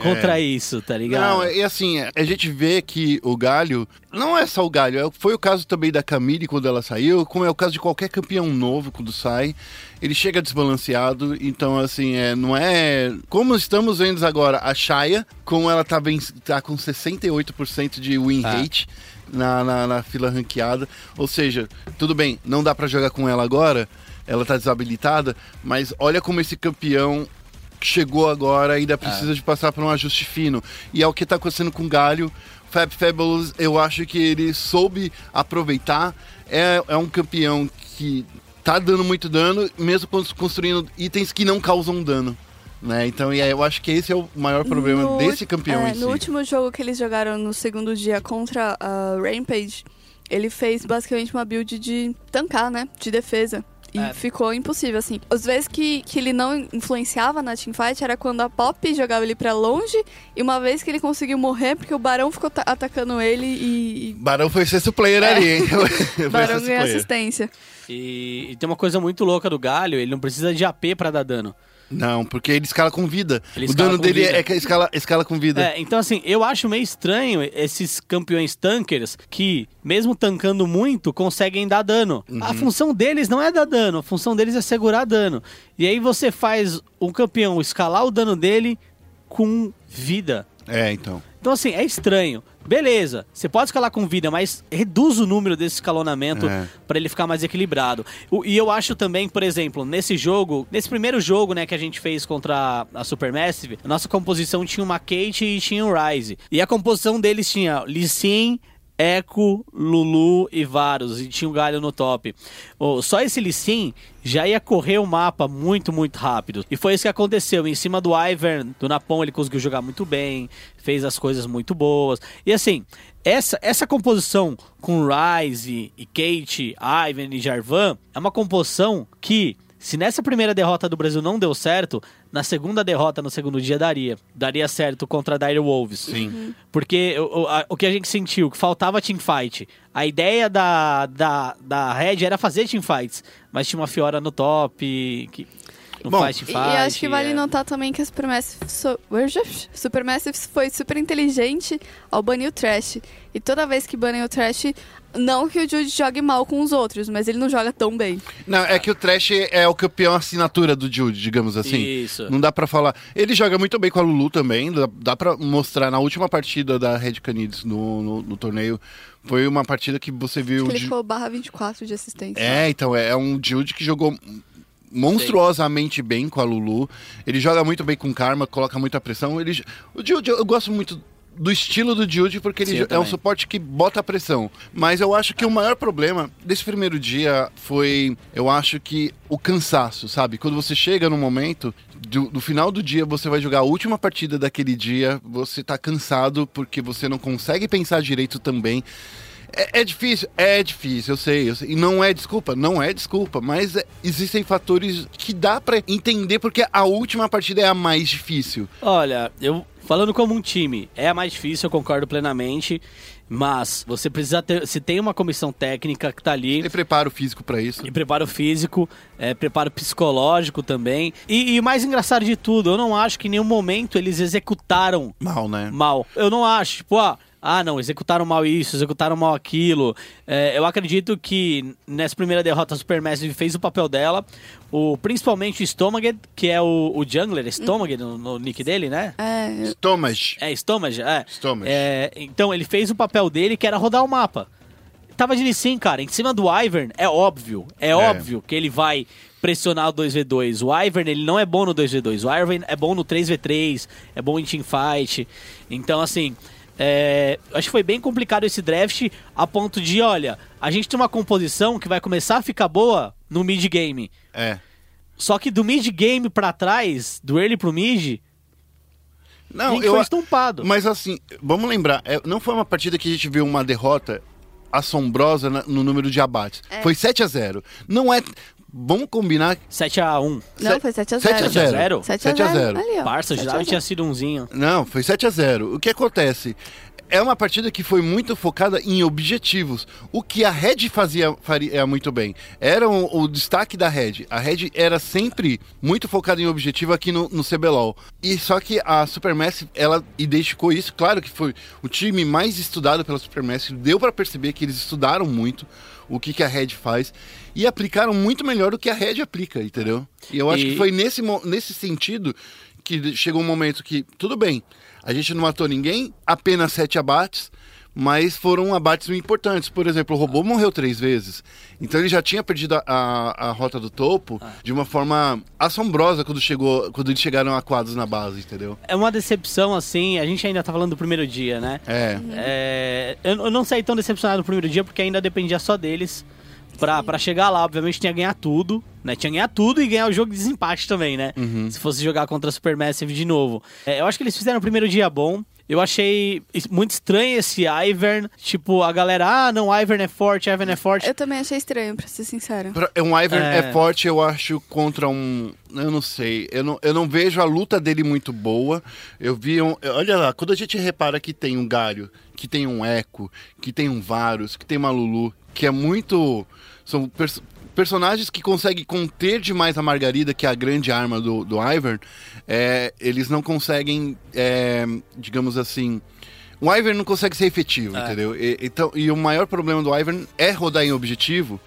contra isso, tá ligado? Não, e assim, a gente vê que o Galho, não é só o Galho, é- foi o caso também da Camille quando ela saiu, como é o caso de qualquer campeão novo quando sai, ele chega desbalanceado, então assim, é, não é... Como estamos vendo agora, a Shaya, como ela tá, bem, tá com 68% de win Ah. rate na, na, na fila ranqueada, ou seja, tudo bem, não dá pra jogar com ela agora, ela tá desabilitada, mas olha como esse campeão chegou agora e ainda precisa de passar por um ajuste fino. E é o que tá acontecendo com o Galho. Fab Fabulous, eu acho que ele soube aproveitar. É, é um campeão que tá dando muito dano, mesmo cons- construindo itens que não causam dano. Né? Então, e aí eu acho que esse é o maior problema No desse campeão é, em si. No último jogo que eles jogaram no segundo dia contra a Rampage, ele fez basicamente uma build de tancar, né? De defesa. E É. ficou impossível, assim. As vezes que, que ele não influenciava na teamfight era quando a Pop jogava ele pra longe e uma vez que ele conseguiu morrer porque o Barão ficou ta- atacando ele e, Barão foi sexto player ali, hein? Barão ganhou assistência. E, e tem uma coisa muito louca do Galho, ele não precisa de AP pra dar dano. Não, porque ele escala com vida. Ele o dano dele vida. é que escala, escala com vida. É, então assim, eu acho meio estranho esses campeões tankers que, mesmo tancando muito, conseguem dar dano. A função deles não é dar dano, a função deles é segurar dano. E aí você faz um campeão escalar o dano dele com vida. É, então. Então, assim, é estranho. Beleza, você pode escalar com vida, mas reduz o número desse escalonamento É. pra ele ficar mais equilibrado. O- e eu acho também, por exemplo, nesse jogo, nesse primeiro jogo, né, que a gente fez contra a Supermassive, a nossa composição tinha uma Kate e tinha um Ryze. E a composição deles tinha Lee Sin, Echo, Lulu e Varus, e tinha um galho no top. Oh, só esse Lee Sin já ia correr o mapa muito, muito rápido. E foi isso que aconteceu. Em cima do Ivern, do Napon, ele conseguiu jogar muito bem, fez as coisas muito boas. E assim, essa, essa composição com Ryze e Kate, Ivan e Jarvan é uma composição que Se nessa primeira derrota do Brasil não deu certo, na segunda derrota, no segundo dia, daria. Daria certo contra a Dire Wolves. Sim. Porque o, o, a- o que a gente sentiu, que faltava teamfight. A ideia da, da, da Red era fazer teamfights, mas tinha uma Fiora no top, que não Bom, faz E, teamfight. e acho que vale é. notar também que a Supermassive, so, Supermassive foi super inteligente ao banir o Trash. E toda vez que banem o Trash, não que o Jude jogue mal com os outros, mas ele não joga tão bem. Não, é que o Trash é o campeão assinatura do Jude, digamos assim. Isso. Não dá pra falar. Ele joga muito bem com a Lulu também. Dá, dá pra mostrar na última partida da Red Canids no, no, no torneio. Foi uma partida que você viu. Acho que ele ficou barra 24 de assistência. É, então, é, é um Jude que jogou monstruosamente bem com a Lulu. Ele joga muito bem com Karma, coloca muita pressão. Ele, o Jude, eu gosto muito do estilo do Jude, porque ele Sim, é um suporte que bota pressão. Mas eu acho que o maior problema desse primeiro dia foi, eu acho que o cansaço, sabe? Quando você chega no momento, do, do final do dia, você vai jogar a última partida daquele dia, você tá cansado porque você não consegue pensar direito também. É, é difícil, é difícil, eu sei, eu sei. E não é desculpa, não é desculpa, mas é- existem fatores que dá pra entender porque a última partida é a mais difícil. Olha, eu falando como um time, é a mais difícil, eu concordo plenamente. Mas você precisa ter. Se tem uma comissão técnica que tá ali. Ele prepara o físico pra isso. E preparo físico, é, preparo psicológico também. E, e o mais engraçado de tudo, eu não acho que em nenhum momento eles executaram Mal, né? mal. Eu não acho, tipo, ah, ah, não, executaram mal isso, executaram mal aquilo. É, eu acredito que nessa primeira derrota a Supermassive fez o papel dela. O, principalmente o Stomaged, que é o, o jungler, Stomaged no, no nick dele, né? É, Thomas. É, Stomaged, é. Stomaged. É, então, ele fez o papel dele, que era rodar o mapa. Tava de Sin, cara, em cima do Ivern, é óbvio, é, óbvio que ele vai pressionar o 2v2. O Ivern, ele não é bom no 2v2. O Ivern é bom no 3v3, é bom em teamfight. Então, assim, é, acho que foi bem complicado esse draft a ponto de, olha, a gente tem uma composição que vai começar a ficar boa no mid-game. É. Só que do mid-game pra trás, do early pro mid, a Não, gente eu. foi estumpado. Mas assim, vamos lembrar, é, não foi uma partida que a gente viu uma derrota assombrosa no número de abates. Foi 7 a 0 Não é. Vamos combinar. 7x1. não, foi 7x0. 7 a 0. 7 7 a 0. Ali, ó. Parça, 7 a já 0. tinha sido umzinho. Não, foi 7 a 0 O que acontece? É uma partida que foi muito focada em objetivos. O que a Red fazia faria muito bem. Era o, o destaque da Red. A Red era sempre muito focada em objetivo aqui no, no CBLOL. E só que a Supermassive, ela identificou isso. Claro que foi o time mais estudado pela Supermassive. Deu pra perceber que eles estudaram muito o que, que a Red faz. E aplicaram muito melhor do que a Red aplica, entendeu? E eu acho E- que foi nesse, nesse sentido que chegou um momento que, tudo bem, a gente não matou ninguém, apenas sete abates, mas foram abates importantes. Por exemplo, o robô morreu três vezes. Então ele já tinha perdido a, a, a rota do topo de uma forma assombrosa quando, chegou, quando eles chegaram aquados na base, entendeu? É uma decepção, assim, a gente ainda tá falando do primeiro dia, né? É. É, eu, eu não saí tão decepcionado no primeiro dia porque ainda dependia só deles. Pra, pra chegar lá, obviamente, tinha que ganhar tudo, né? Tinha que ganhar tudo e ganhar o jogo de desempate também, né? Se fosse jogar contra a Supermassive de novo. É, eu acho que eles fizeram o primeiro dia bom. Eu achei muito estranho esse Ivern. Tipo, a galera, ah, não, Ivern é forte, Ivern é forte. Eu também achei estranho, pra ser sincero. Pra- Um Ivern é. É. forte, eu acho, contra um. Eu não sei. Eu não, eu não vejo a luta dele muito boa. Eu vi um. Olha lá, quando a gente repara que tem um Galho, que tem um Echo, que tem um Varus, que tem uma Lulu, que é muito. São personagens que conseguem conter demais a Margarida, que é a grande arma do, do Ivern. É, eles não conseguem, é, digamos assim. O Ivern não consegue ser efetivo, É. entendeu? E, então, e o maior problema do Ivern é rodar em objetivo.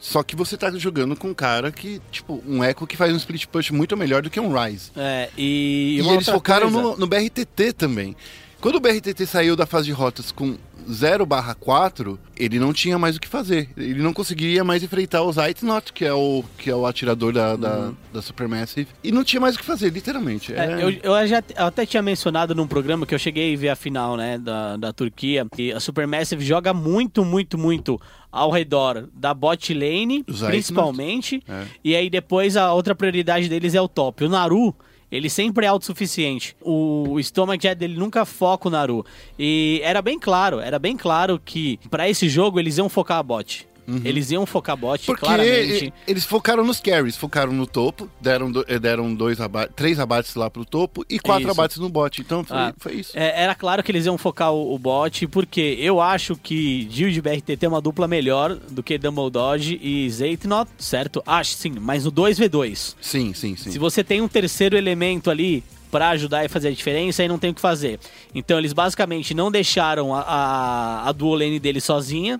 Só que você tá jogando com um cara que, tipo, um Echo que faz um split push muito melhor do que um Rise. É, e, E, eles focaram no, no BRTT também. Quando o BRTT saiu da fase de rotas com 0 barra 4, ele não tinha mais o que fazer. Ele não conseguiria mais enfrentar o Zeitnot, que é o, que é o atirador da, da, da Supermassive. E não tinha mais o que fazer, literalmente. É, É- eu, eu já eu até tinha mencionado num programa que eu cheguei a ver a final, né, da, da Turquia. E a Supermassive joga muito, muito, muito ao redor da bot lane, principalmente. É. E aí depois a outra prioridade deles é o top. O Naru, ele sempre é autossuficiente. O, Stomach Jet dele nunca foca o Naru. E era bem claro, era bem claro que pra esse jogo eles iam focar a bot. Eles iam focar bot, Porque claramente. eles focaram nos carries, focaram no topo, deram, do- deram dois aba- três abates lá pro topo e quatro Isso. abates no bot. Então foi, Ah, foi isso. é, era claro que eles iam focar o, o bot, porque eu acho que Jill de BRTT é uma dupla melhor do que Dumbledore e Zeitnot, certo? Acho sim, mas no 2v2. Sim, sim, sim. Se você tem um terceiro elemento ali pra ajudar e fazer a diferença, aí não tem o que fazer. Então eles basicamente não deixaram a, a, a dual lane dele sozinha,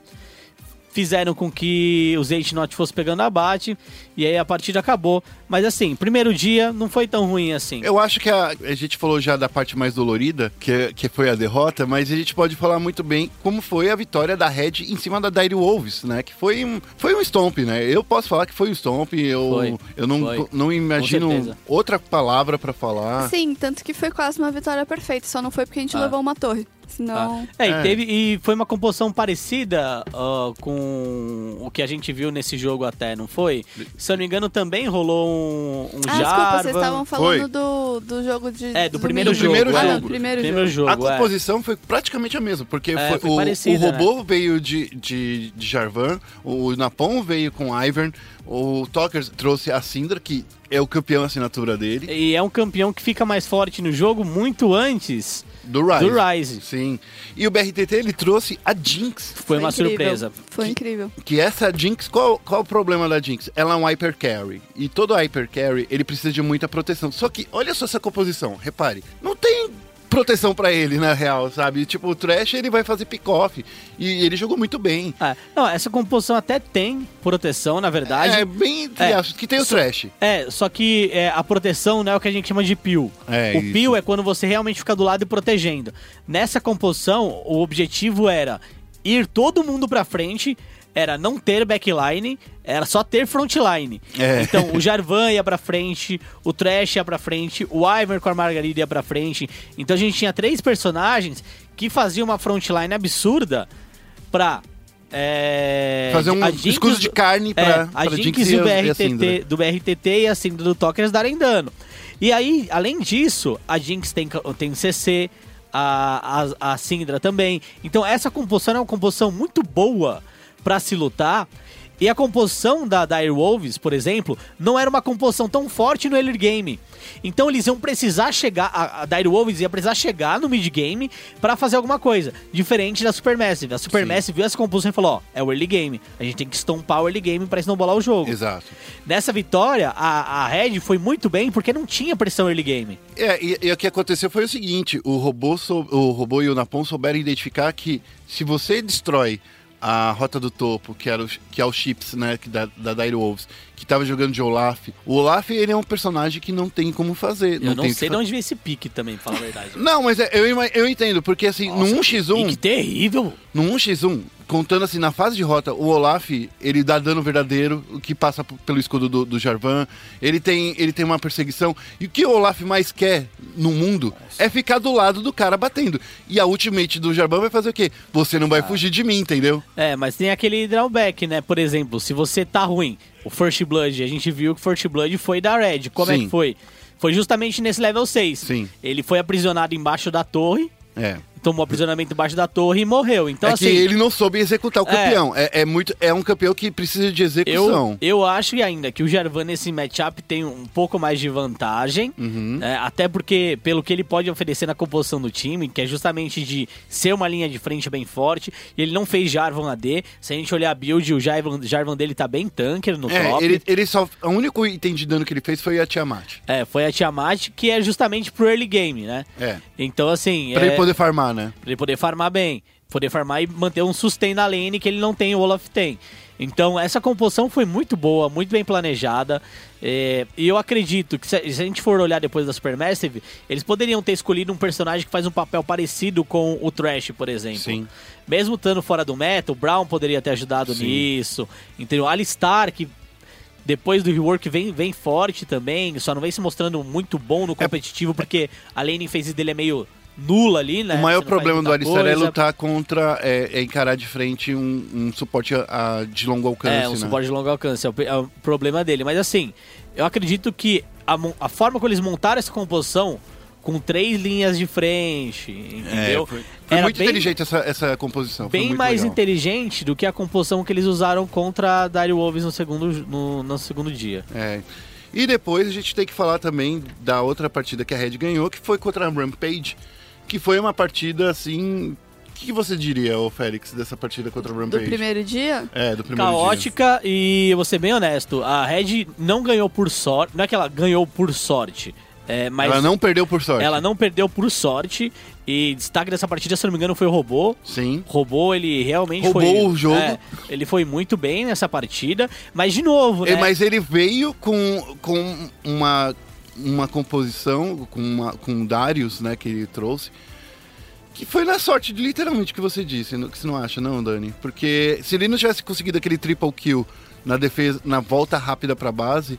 fizeram com que o Zeitnot fosse pegando abate, e aí a partida acabou. Mas assim, primeiro dia não foi tão ruim assim. Eu acho que a, a gente falou já da parte mais dolorida, que, que foi a derrota, mas a gente pode falar muito bem como foi a vitória da Red em cima da Dire Wolves, né? Que foi um, foi um stomp, né? Eu posso falar que foi um stomp, eu, Foi, eu não, foi. não imagino outra palavra pra falar. Sim, tanto que foi quase uma vitória perfeita, só não foi porque a gente Ah. levou uma torre. Senão. Ah, É, É. E, teve, e foi uma composição parecida ah, com o que a gente viu nesse jogo até, não foi? Se eu não me engano, também rolou um, um Ah, desculpa, vocês Jarvan. estavam Foi. falando do, do jogo de. É, do primeiro domingo. jogo. primeiro Ah, jogo. não, primeiro, Primeiro jogo. jogo, a é. composição foi praticamente a mesma, porque É, foi, foi o, parecida, o robô veio de, de, de Jarvan, o Napon veio com Ivern, o Talkers trouxe a Syndra, que é o campeão assinatura dele, E é um campeão que fica mais forte no jogo muito antes do Rise. do Rise. Sim. E o BRTT ele trouxe a Jinx. Foi, uma incrível. surpresa. Foi incrível. Que essa Jinx, qual, qual o problema da Jinx? Ela é um hyper carry. E todo hyper carry, ele precisa de muita proteção. Só que, olha só essa composição, repare. Não tem proteção pra ele, na real, sabe? Tipo, o Trash, ele vai fazer pick-off. E ele jogou muito bem. É, não, essa composição até tem proteção, na verdade. É, bem É. aspas, que tem o Só- Trash. É, só que é, a proteção não é o que a gente chama de peel. É, o isso. peel é quando você realmente fica do lado e protegendo. Nessa composição, o objetivo era ir todo mundo pra frente, era não ter backline, era só ter frontline. É. Então, o Jarvan ia pra frente, o Trash ia pra frente, o Ivern com a Margarida ia pra frente. Então a gente tinha três personagens que faziam uma frontline absurda pra... é, Fazer um Jinx escudo do- de carne pra, é, a Jinx e o e BRTT, do BRTT e a Syndra do Tokers darem dano. E aí, além disso, a Jinx tem, tem CC, a, a, a Syndra também. Então essa composição é uma composição muito boa pra se lutar. E a composição da Dire Wolves, por exemplo, não era uma composição tão forte no early game. Então eles iam precisar chegar, a, a Dire Wolves ia precisar chegar no mid game pra fazer alguma coisa, diferente da Supermassive. A Supermassive viu essa composição e falou: ó, é o early game, a gente tem que estompar o early game pra snowballar o jogo. Exato. Nessa vitória, a, a Red foi muito bem porque não tinha pressão early game. É, e, e o que aconteceu foi o seguinte: o robô, sou- o robô e o Napon souberam identificar que se você destrói a rota do topo, que, era o, que é o Chips, né, que da, da Dire Wolves, que tava jogando de Olaf. O Olaf, ele é um personagem que não tem como fazer. Eu não, tem sei de onde veio esse pique também, pra falar a verdade. Não, mas é, eu, eu entendo, porque assim, Nossa, no 1x1, Pique terrível. no 1x1, contando assim, na fase de rota, o Olaf, ele dá dano verdadeiro, o que passa pelo escudo do, do Jarvan, ele tem, ele tem uma perseguição, e o que o Olaf mais quer no mundo é ficar do lado do cara batendo. E a ultimate do Jarvan vai fazer o quê? Você não vai fugir de mim, entendeu? É, mas tem aquele drawback, né? Por exemplo, se você tá ruim, o First Blood, a gente viu que o First Blood foi da Red. Como é Sim. que foi? Foi justamente nesse level 6. Sim. Ele foi aprisionado embaixo da torre, É. tomou aprisionamento embaixo da torre e morreu. Então, é assim. que ele não soube executar o É. campeão. É, é muito, é um campeão que precisa de execução. Eu, eu acho ainda que o Jarvan nesse matchup tem um pouco mais de vantagem, Uhum. né? até porque pelo que ele pode oferecer na composição do time, que é justamente de ser uma linha de frente bem forte, e ele não fez Jarvan AD. Se a gente olhar a build, o Jarvan, Jarvan dele tá bem tanker no É, top. ele, ele só. O único item de dano que ele fez foi a Tiamat. É, foi a Tiamat, que é justamente pro early game, né? É. Então, assim. Pra é, ele poder farmar, né? Pra ele poder farmar bem. Poder farmar e manter um sustain na lane que ele não tem, o Olaf tem. Então, essa composição foi muito boa, muito bem planejada. é, e eu acredito que se a, gente for olhar depois da Supermassive, eles poderiam ter escolhido um personagem que faz um papel parecido com o Trash, por exemplo. Sim. Mesmo estando fora do meta, o Brown poderia ter ajudado Sim. nisso. Entendeu? Alistar, que depois do rework vem, vem forte também, só não vem se mostrando muito bom no competitivo, porque a lane phase dele é meio nula ali, né? O maior problema do muita Alistar é lutar contra. É, é encarar de frente um, um suporte a- a- de longo alcance. É, um né? suporte de longo alcance, é o, é o problema dele. Mas assim, eu acredito que a, a forma como eles montaram essa composição, com três linhas de frente, entendeu? É, foi, foi muito bem- inteligente essa, essa composição. Bem mais legal. inteligente do que a composição que eles usaram contra a Dire Wolves no segundo, no, no segundo dia. É. E depois a gente tem que falar também da outra partida que a Red ganhou, que foi contra a Rampage, que foi uma partida assim. O que você diria, ô Félix, dessa partida contra Do Rampage? primeiro dia? É, do primeiro dia. Caótica e eu vou ser bem honesto, a Red não ganhou por sorte, não é que ela ganhou por sorte, é, mas Ela não perdeu por sorte. ela não perdeu por sorte e destaque dessa partida, se eu não me engano, foi o Robô. Sim. Robô, ele realmente Roubou foi... o jogo. é, ele foi muito bem nessa partida, mas de novo, né? É, Mas ele veio com, com uma, uma composição, com, uma, com Darius, né, que ele trouxe, que foi na sorte, literalmente, que você disse, que você não acha, não, Dani? Porque se ele não tivesse conseguido aquele triple kill na defesa, na volta rápida pra base,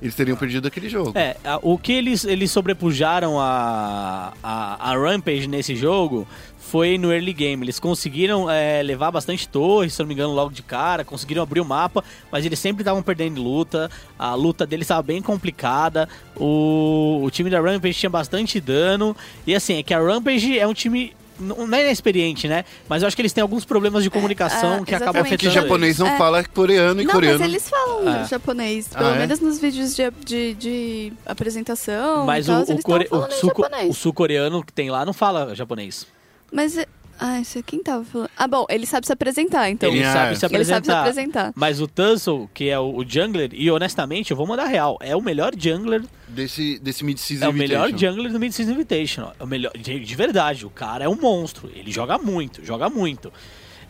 eles teriam perdido aquele jogo. É, o que eles, eles sobrepujaram a, a, a Rampage nesse jogo foi no early game. Eles conseguiram é, levar bastante torres, se não me engano, logo de cara, conseguiram abrir o mapa, mas eles sempre estavam perdendo luta. A luta deles estava bem complicada. O, o time da Rampage tinha bastante dano. E assim, é que a Rampage é um time. Não não é inexperiente, né? Mas eu acho que eles têm alguns problemas de comunicação é, que acabam exatamente. É que afetando japonês não É. fala coreano e Não, coreano. mas eles falam É. japonês. Ah, Pelo é? menos nos vídeos de, de, de apresentação. Mas e tal, o, eles o, core- o, sul- o sul-coreano que tem lá não fala japonês. Mas. é- Ah, isso quem tava falando? Ah, bom, ele sabe se apresentar, então. Ele É. sabe se Ele sabe se apresentar. apresentar. Mas o Tussle, que é o, o jungler, e honestamente, eu vou mandar real, é o melhor jungler, Desse, desse mid-season é o melhor jungler do Mid-Season Invitational. É o melhor, de, de verdade, o cara é um monstro, ele joga muito, joga muito.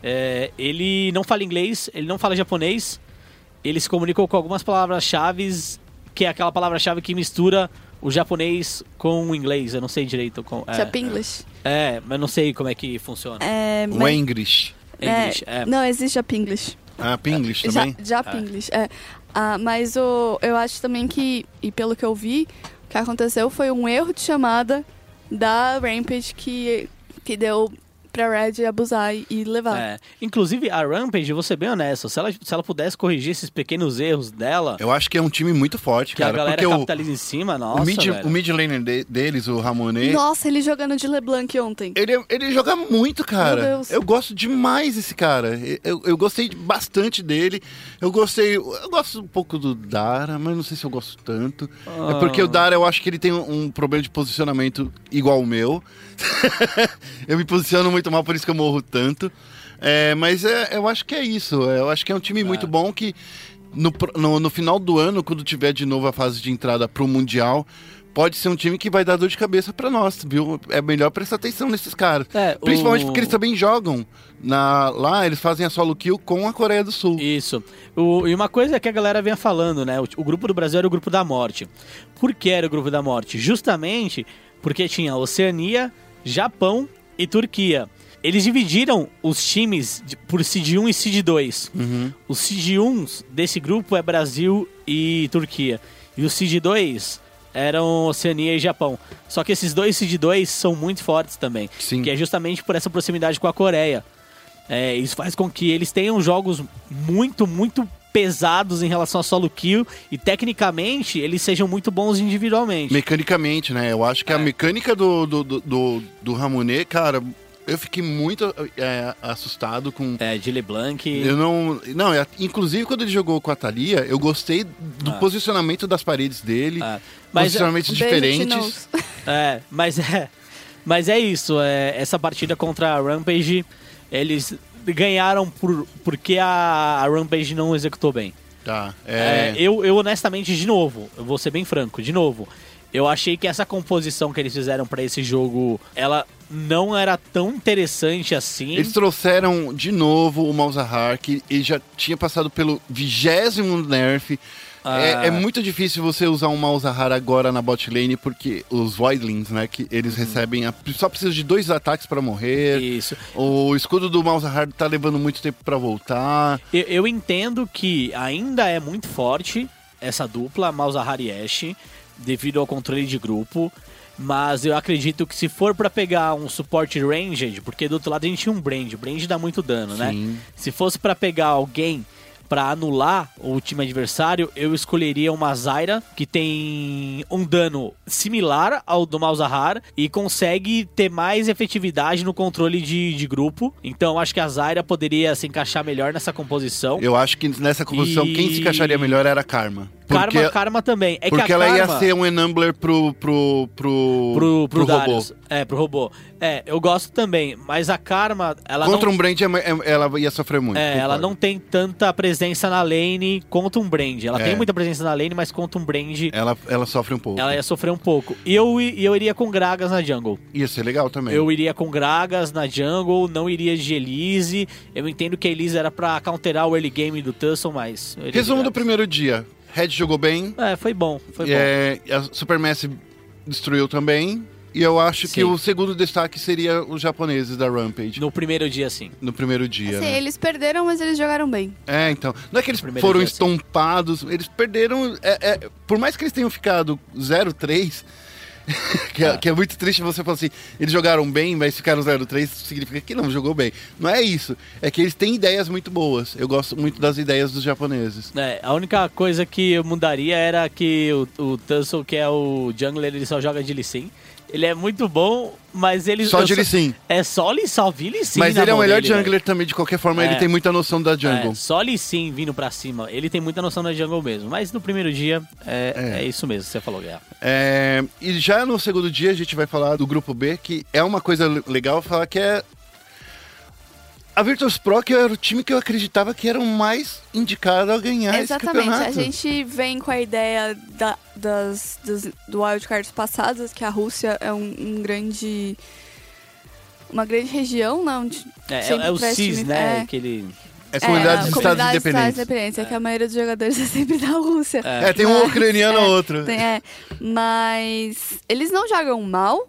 É, ele não fala inglês, ele não fala japonês, ele se comunicou com algumas palavras-chave, que é aquela palavra-chave que mistura o japonês com o inglês, eu não sei direito. Com, é, English. é, mas não sei como é que funciona. É, O mas- English. English, é. Não, existe Jap English. Ah, Pinglish também? Jap English, é. Ah, mas o, eu acho também que, e pelo que eu vi, o que aconteceu foi um erro de chamada da Rampage que, que deu pra Red abusar e, levar. É. Inclusive, a Rampage, vou ser bem honesto, se ela, se ela pudesse corrigir esses pequenos erros dela, Eu acho que é um time muito forte, que a cara. galera porque o, capitaliza em cima, nossa, o, mid, velho. o mid laner de- deles, o Ramonet, Nossa, ele jogando de LeBlanc ontem. ele, ele joga muito, cara. Meu Deus. Eu gosto demais desse cara. Eu, eu gostei bastante dele. Eu gostei. Eu gosto um pouco do Dara, mas não sei se eu gosto tanto. É porque o Dara, eu acho que ele tem um, um problema de posicionamento igual o meu. eu me posiciono muito mal, por isso que eu morro tanto. É, mas é, eu acho que é isso. Eu acho que é um time muito bom que no, no, no final do ano, quando tiver de novo a fase de entrada pro Mundial, pode ser um time que vai dar dor de cabeça pra nós, viu? É melhor prestar atenção nesses caras. É, Principalmente o- porque eles também jogam. Na, lá eles fazem a solo kill com a Coreia do Sul. Isso. O- e uma coisa que a galera vinha falando, né? O, o grupo do Brasil era o grupo da morte. Por que era o grupo da morte? Justamente porque tinha Oceania, Japão e Turquia. Eles dividiram os times por Seed 1 e Seed 2. Os Seed 1 desse grupo é Brasil e Turquia. E os Seed 2 eram Oceania e Japão. Só que esses dois Seed 2 são muito fortes também. Sim. Que é justamente por essa proximidade com a Coreia. É, isso faz com que eles tenham jogos muito, muito pesados em relação a solo kill e tecnicamente eles sejam muito bons individualmente. Mecanicamente, né? Eu acho que É. a mecânica do, do, do, do, do Ramonet, cara, eu fiquei muito é, assustado com. É, de LeBlanc. Eu não. Não, é- inclusive quando ele jogou com a Thalia, eu gostei do Ah. posicionamento das paredes dele. Ah, mas, posicionamentos Beijo, diferentes. É, mas é, mas é isso. É, essa partida contra a Rampage, eles ganharam por, porque a, a Rampage não executou bem. Tá. É, É, eu, eu honestamente, de novo, eu vou ser bem franco, de novo, eu achei que essa composição que eles fizeram pra esse jogo, ela não era tão interessante assim. Eles trouxeram de novo o Malzahar, que ele já tinha passado pelo vigésimo nerf. Ah. É, é muito difícil você usar um Malzahar agora na bot lane, porque os Voidlings, né, que eles Uhum. recebem, a- só precisa de dois ataques pra morrer. Isso. O escudo do Malzahar tá levando muito tempo pra voltar. Eu, eu entendo que ainda é muito forte essa dupla, Malzahar e Ashe, devido ao controle de grupo. Mas eu acredito que se for pra pegar um suporte ranged, porque do outro lado a gente tinha um Brand, o Brand dá muito dano, né? Sim. Se fosse pra pegar alguém pra anular o time adversário, eu escolheria uma Zyra que tem um dano similar ao do Malzahar e consegue ter mais efetividade no controle de, de grupo. Então acho que a Zyra poderia se encaixar melhor nessa composição. Eu acho que nessa composição E- quem se encaixaria melhor era a Karma. Karma, Porque, Karma também. É porque que a ela Karma... ia ser um enabler pro, pro, pro, pro, pro, robô. Darius. É, pro robô. É, eu gosto também, mas a Karma, ela Contra não... um Brand, é- é- ela ia sofrer muito. É, ela não tem tanta presença na lane contra um Brand. Ela É. tem muita presença na lane, mas contra um Brand, Ela, ela sofre um pouco. ela ia sofrer um pouco. E eu, eu iria com Gragas na jungle. Ia ser legal também. Eu iria com Gragas na jungle, não iria de Elise. Eu entendo que a Elise era pra counterar o early game do Tussle, mas... Resumo do primeiro dia. Red jogou bem. É, foi bom, foi bom. É, a Supermassive destruiu também. E eu acho que Sim. o segundo destaque seria os japoneses da Rampage. No, No primeiro dia, sim. primeiro dia, Assim, né? eles perderam, mas eles jogaram bem. É, então. Não é que eles foram dia, sim. estompados, eles perderam. é, é, por mais que eles tenham ficado 0-3, que, é, Ah. que é muito triste você falar assim, eles jogaram bem, mas ficaram 0-3, significa que não jogou bem. Não é isso. É que eles têm ideias muito boas. Eu gosto muito das ideias dos japoneses. É, a única coisa que eu mudaria era que o, o Tussle, que é o jungler, ele só joga de Lee Sin. Ele é muito bom, mas ele... Só de Lee Sin. É só Lee, só vi Lee Sin Mas ele é o melhor dele, jungler velho. também, de qualquer forma, É. ele tem muita noção da jungle. É, só Lee Sin vindo pra cima. Ele tem muita noção da jungle mesmo. Mas no primeiro dia, é, É. é. isso mesmo você falou, Guerra. É, e já no segundo dia a gente vai falar do grupo B, que é uma coisa le- legal falar que é. A Virtus Pro, que era o time que eu acreditava que era o mais indicado a ganhar Exatamente. esse A campeonato. gente vem com a ideia da, das, dos, do wildcards passados, que a Rússia é um, um grande. Uma grande região, né? Onde É, é, é o CIS, né? é. Que ele... É comunidade a dos Estados comunidade Independentes. Independentes, é que a maioria dos jogadores é sempre da Rússia. É, tem um ucraniano ou é, outro. Tem, é, mas eles não jogam mal,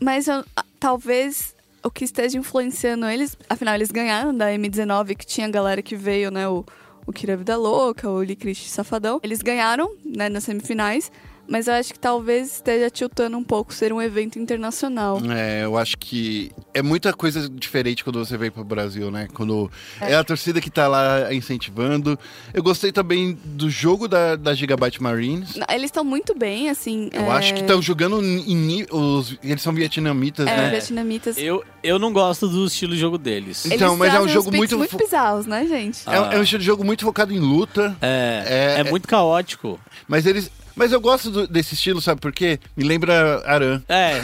mas eu- a- talvez o que esteja influenciando eles, afinal eles ganharam da M19, que tinha galera que veio, né, o, o Kira Vida Louca, o Licrist Safadão. Eles ganharam, né, nas semifinais, mas eu acho que talvez esteja tiltando um pouco ser um evento internacional. É, eu acho que é muita coisa diferente quando você vem pro Brasil, né? Quando é, a torcida que tá lá incentivando. Eu gostei também do jogo da, da Gigabyte Marines. Eles estão muito bem, assim. Eu é, acho que estão jogando em os Eles são vietnamitas, É, né? vietnamitas. Eu, eu não gosto do estilo de jogo deles. Então, Eles mas é um jogo muito muito bizarros, né, gente? É, um- é um estilo de jogo muito focado em luta. É, É- é, muito caótico. Mas eles. Mas eu gosto do- desse estilo, sabe por quê? Me lembra Aran. É,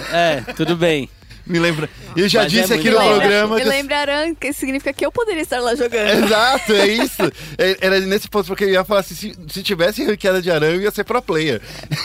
é, tudo bem. Me lembra. Eu já Mas é disse aqui muito no legal. programa. Me que- lembra Aran, que significa que eu poderia estar lá jogando. Exato, é isso. É- Era nesse ponto porque eu ia falar assim: se, se tivesse ranqueada de Aran, eu ia ser pro player.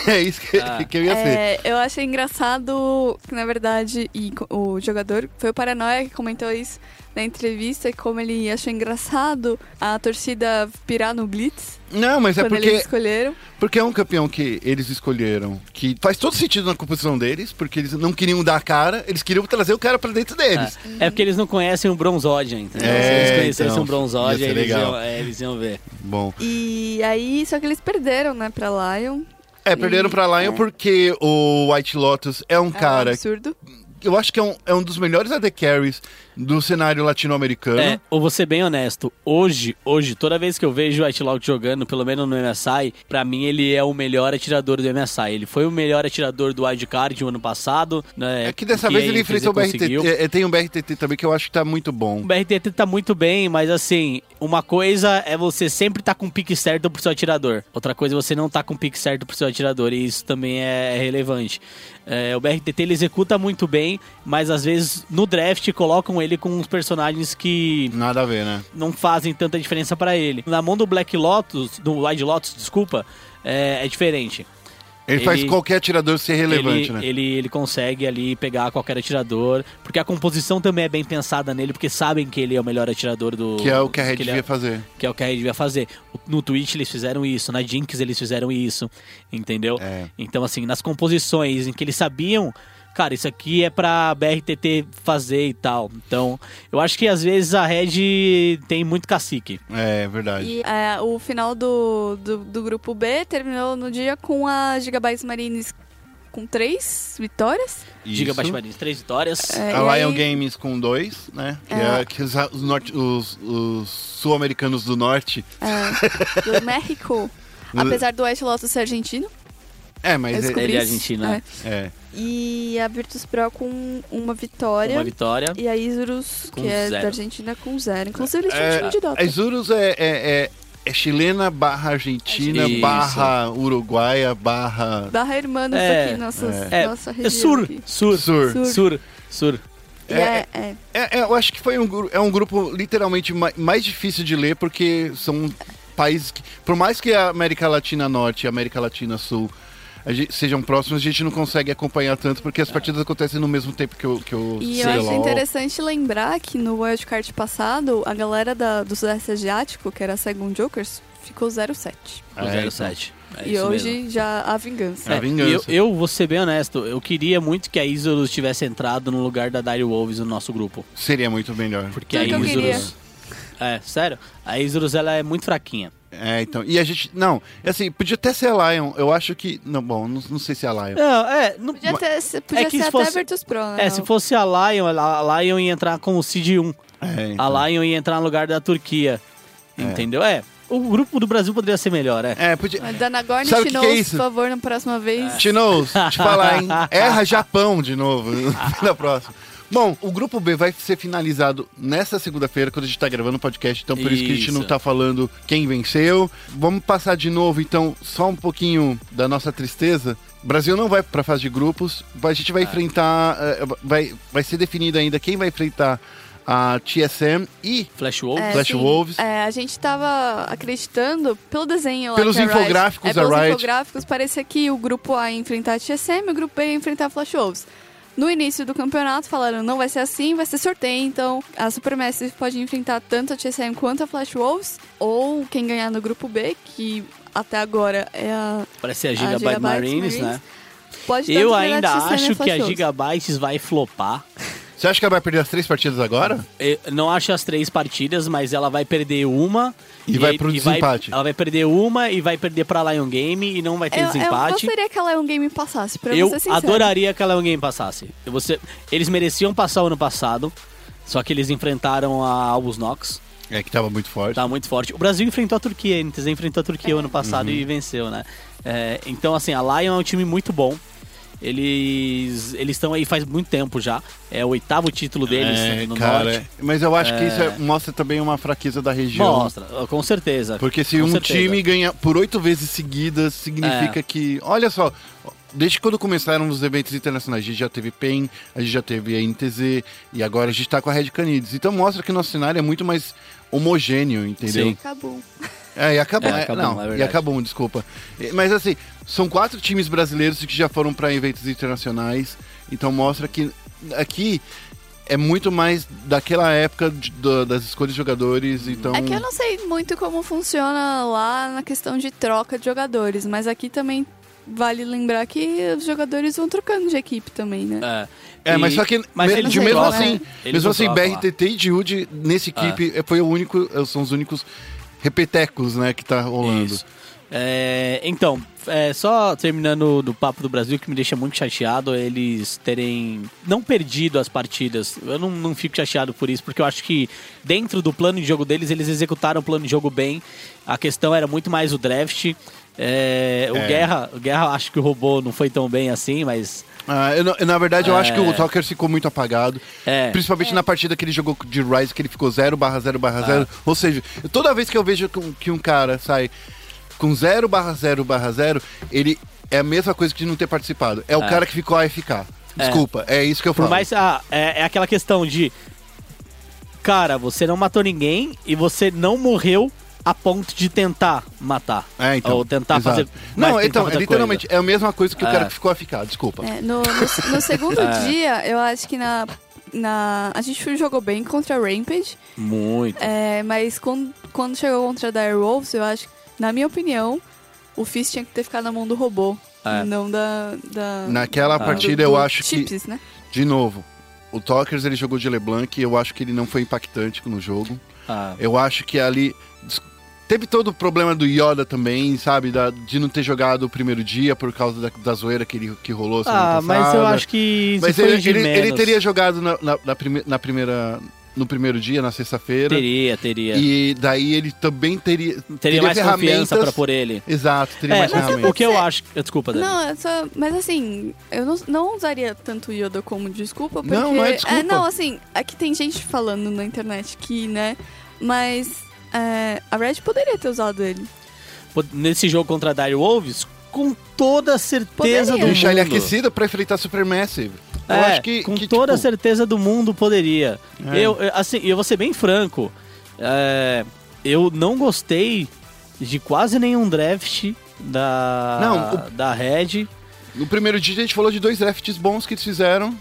É isso que, Ah. que eu ia ser. É, eu achei engraçado que, na verdade, e o jogador foi o Paranoia que comentou isso na entrevista, como ele achou engraçado a torcida pirar no Blitz Não, mas é quando porque, eles escolheram. porque é um campeão que eles escolheram, que faz todo sentido na composição deles, porque eles não queriam dar a cara, eles queriam trazer o cara pra dentro deles. É, é porque eles não conhecem o Bronzódia, entendeu? É, Se eles conhecessem então, o Bronzódia, eles legal. iam, é, eles iam ver. Bom. E aí, só que eles perderam, né, pra Lion. É, perderam pra Lion porque o White Lotus é um É um cara. absurdo. Eu acho que é um, é um dos melhores AD Carries do cenário latino-americano. É, eu vou ser bem honesto. Hoje, hoje, toda vez que eu vejo o Whitelock jogando, pelo menos no MSI, pra mim ele é o melhor atirador do MSI. Ele foi o melhor atirador do Wildcard no ano passado. Né, É que dessa que vez ele enfrentou o BRTT. conseguiu. É, é, tem um BRTT também que eu acho que tá muito bom. O BRTT tá muito bem, mas assim, uma coisa é você sempre tá com o pique certo pro seu atirador. Outra coisa é você não tá com o pique certo pro seu atirador, e isso também é relevante. É, o BRTT ele executa muito bem, mas às vezes no draft colocam ele com uns personagens que Nada a ver, né? não fazem tanta diferença pra ele. Na mão do Black Lotus, do Wide Lotus, desculpa, é, é diferente. Ele, Ele- faz qualquer atirador ser relevante, ele, né? ele, ele consegue ali pegar qualquer atirador, porque a composição também é bem pensada nele, porque sabem que ele é o melhor atirador do. Que é o que a Red ele devia é, fazer. que é o que a Red devia fazer. No Twitch eles fizeram isso, na Jinx eles fizeram isso, entendeu? É. Então, assim, nas composições em que eles sabiam, cara, isso aqui é pra BRTT fazer e tal. Então, eu acho que às vezes a Red tem muito cacique. É verdade. E é, o final do, do, do grupo B terminou no dia com a Gigabytes Marines com três vitórias. Gigabyte Isso. Marines, três vitórias. É, A Lion aí- Games com dois, né? Que É. é, que os, os os- os sul-americanos do norte. É, do México. Apesar do White Lotus ser argentino. É, mas é, descobri ele é argentino, né? é. E a Virtus Pro com uma vitória. Uma vitória. E a Isurus, que é zero. da Argentina, com zero. Inclusive, eles tinham um É, time de Dota. a Isurus é, é, é- é chilena barra argentina Isso. barra uruguaia barra. Barra Hermanos É, aqui, nossas, É, nossa é região. sur, aqui. sur, Sur. Sur. sur, sur. E É, é, é. É, é, eu acho que foi um, é um grupo literalmente ma- mais difícil de ler porque são países que, por mais que a América Latina Norte e a América Latina Sul gente- sejam próximos, a gente não consegue acompanhar tanto porque as partidas acontecem no mesmo tempo que o que o E eu acho interessante lembrar que no Wildcard passado, a galera da, do Sudeste Asiático, que era a Second Jokers, ficou 0-7. O É, 07. É e hoje mesmo. já a vingança. É a vingança. Eu, eu vou ser bem honesto, eu queria muito que a Isurus tivesse entrado no lugar da Dire Wolves no nosso grupo. Seria muito melhor. Porque Tudo a eu. Isurus. É, sério. A Isurus ela é muito fraquinha. É, então. E a gente. Não, assim, podia até ser a Lion. Eu acho que. Não, bom, não, não sei se é a Lion. Não, é. Não, Podia, ter, se- podia É que ser se até fosse- a Virtus Pro, né? é, se fosse a Lion, a Lion ia entrar com o Seed 1. É, então. A Lion ia entrar no lugar da Turquia. Entendeu? É. O grupo do Brasil poderia ser melhor, é. É, podia. Danagorn e é Chinoz, isso? por favor, na próxima vez. Chinos, te falar, hein? Erra Japão de novo na próxima. Bom, o grupo B vai ser finalizado nessa segunda-feira, quando a gente tá gravando o podcast, então por isso que a gente não Isso. tá falando quem venceu. Vamos passar de novo, então, só um pouquinho da nossa tristeza. O Brasil não vai pra fase de grupos, a gente vai enfrentar, eh, vai, vai ser definido ainda quem vai enfrentar a TSM e Flash Wolves. É, Flash sim. Wolves. É, a gente tava acreditando, pelo desenho lá Pelos que a Riot- infográficos é, da pelos Riot. infográficos, parecia que o grupo A ia enfrentar a TSM e o grupo B ia enfrentar a Flash Wolves. No início do campeonato falaram, não vai ser assim, vai ser sorteio, então a Supermassive pode enfrentar tanto a TSM quanto a Flash Wolves, ou quem ganhar no grupo B, que até agora é a... Parece a a Gigabyte Gigabyte Marines, Marines. né? Pode Eu ainda acho que a. Gigabytes vai flopar. Você acha que ela vai perder as três partidas agora? Eu não acho as três partidas, mas ela vai perder uma. E vai aí- pro desempate. ela vai perder uma e vai perder pra Lion Game e não vai ter Eu, eu desempate. gostaria que a Lion Game passasse, pra Eu ser sincero. adoraria que a Lion Game passasse. Você, eles mereciam passar o ano passado, só que eles enfrentaram a Albus Nox. É que tava muito forte. Tá muito forte. O Brasil enfrentou a Turquia, a NTZ enfrentou a Turquia o ano Uhum. passado e venceu, né? É, então, assim, a Lion é um time muito bom. Eles eles estão aí faz muito tempo já. É o oitavo título deles É, no cara, norte. mas eu acho que É. isso é- mostra também uma fraqueza da região. Mostra, com certeza. Porque se Com um certeza. time ganha por oito vezes seguidas, É. significa que. Olha só, desde quando começaram os eventos internacionais, a gente já teve PEN, a gente já teve a NTZ e agora a gente tá com a Red Canids. Então mostra que nosso cenário é muito mais homogêneo, entendeu? Sim. Acabou. É, e acabou. É, é, acabou, não, é e acabou, desculpa. Mas assim, são quatro times brasileiros que já foram para eventos internacionais. Então mostra que aqui é muito mais daquela época de- do- das escolhas de jogadores. Então. É que eu não sei muito como funciona lá na questão de troca de jogadores, mas aqui também vale lembrar que os jogadores vão trocando de equipe também, né? É, É, mas só que mas me- de mesmo assim, né? Mesmo assim, lá. BRTT e Jude nesse equipe eh, foi o único, são os únicos repetecos, né, que tá rolando. Isso. É, então, é, só terminando do papo do Brasil, que me deixa muito chateado é eles terem não perdido as partidas. Eu não, não fico chateado por isso, porque eu acho que dentro do plano de jogo deles, eles executaram o plano de jogo bem. A questão era muito mais o draft. É, o, É. Guerra, o Guerra, acho que o robô não foi tão bem assim, mas Ah, eu na verdade, eu É. acho que o Talker ficou muito apagado. É. Principalmente na partida que ele jogou de Rise, que ele ficou 0 barra 0 barra 0. Ou seja, toda vez que eu vejo que um cara sai com 0 barra 0 barra 0, ele é a mesma coisa que de não ter participado. É o É. cara que ficou AFK. Desculpa, é, isso que eu Por falo. mais. Ah, é, é aquela questão de. Cara, você não matou ninguém e você não morreu a ponto de tentar matar. É, então. Ou tentar exato. fazer. Não, tentar então, fazer literalmente, é a mesma coisa que o É. cara que ficou AFK, desculpa. É, no, no, no segundo dia, eu acho que na, na. A gente jogou bem contra a Rampage, coisa. Muito. é, mas quando, quando chegou contra a Dire Wolves, eu acho que, na minha opinião, o Fizz tinha que ter ficado na mão do robô. É. Não da. da Naquela Ah. partida, do- eu do acho que, Chips, né? de novo, o Talkers ele jogou de LeBlanc e eu acho que ele não foi impactante no jogo. Ah, Eu acho que ali. Teve todo o problema do Yoda também, sabe? Da- de não ter jogado o primeiro dia por causa da, da zoeira que, ele, que rolou Ah, mas eu acho que Mas foi ele, de ele, ele teria jogado na, na, na prime- na primeira. No primeiro dia, na sexta-feira. Teria, teria. E daí ele também teria. teria mais confiança pra por ele. Exato, teria É, mais ferramentas. o que eu acho. Desculpa, Dani. Não, é só, mas assim, eu não, não usaria tanto o Yoda como desculpa, porque... Não, não é desculpa. não, assim, aqui tem gente falando na internet que, né, mas é, a Red poderia ter usado ele. Nesse jogo contra a Dire Wolves, com toda a certeza Poderia. do mundo. Deixar ele aquecido pra enfrentar Supermassive. Eu É, acho que. com que, toda a tipo, certeza do mundo poderia. É. Eu, eu- assim, eu vou ser bem franco. é, eu não gostei de quase nenhum draft da, Não, da Red. No primeiro dia a gente falou de dois drafts bons que eles fizeram.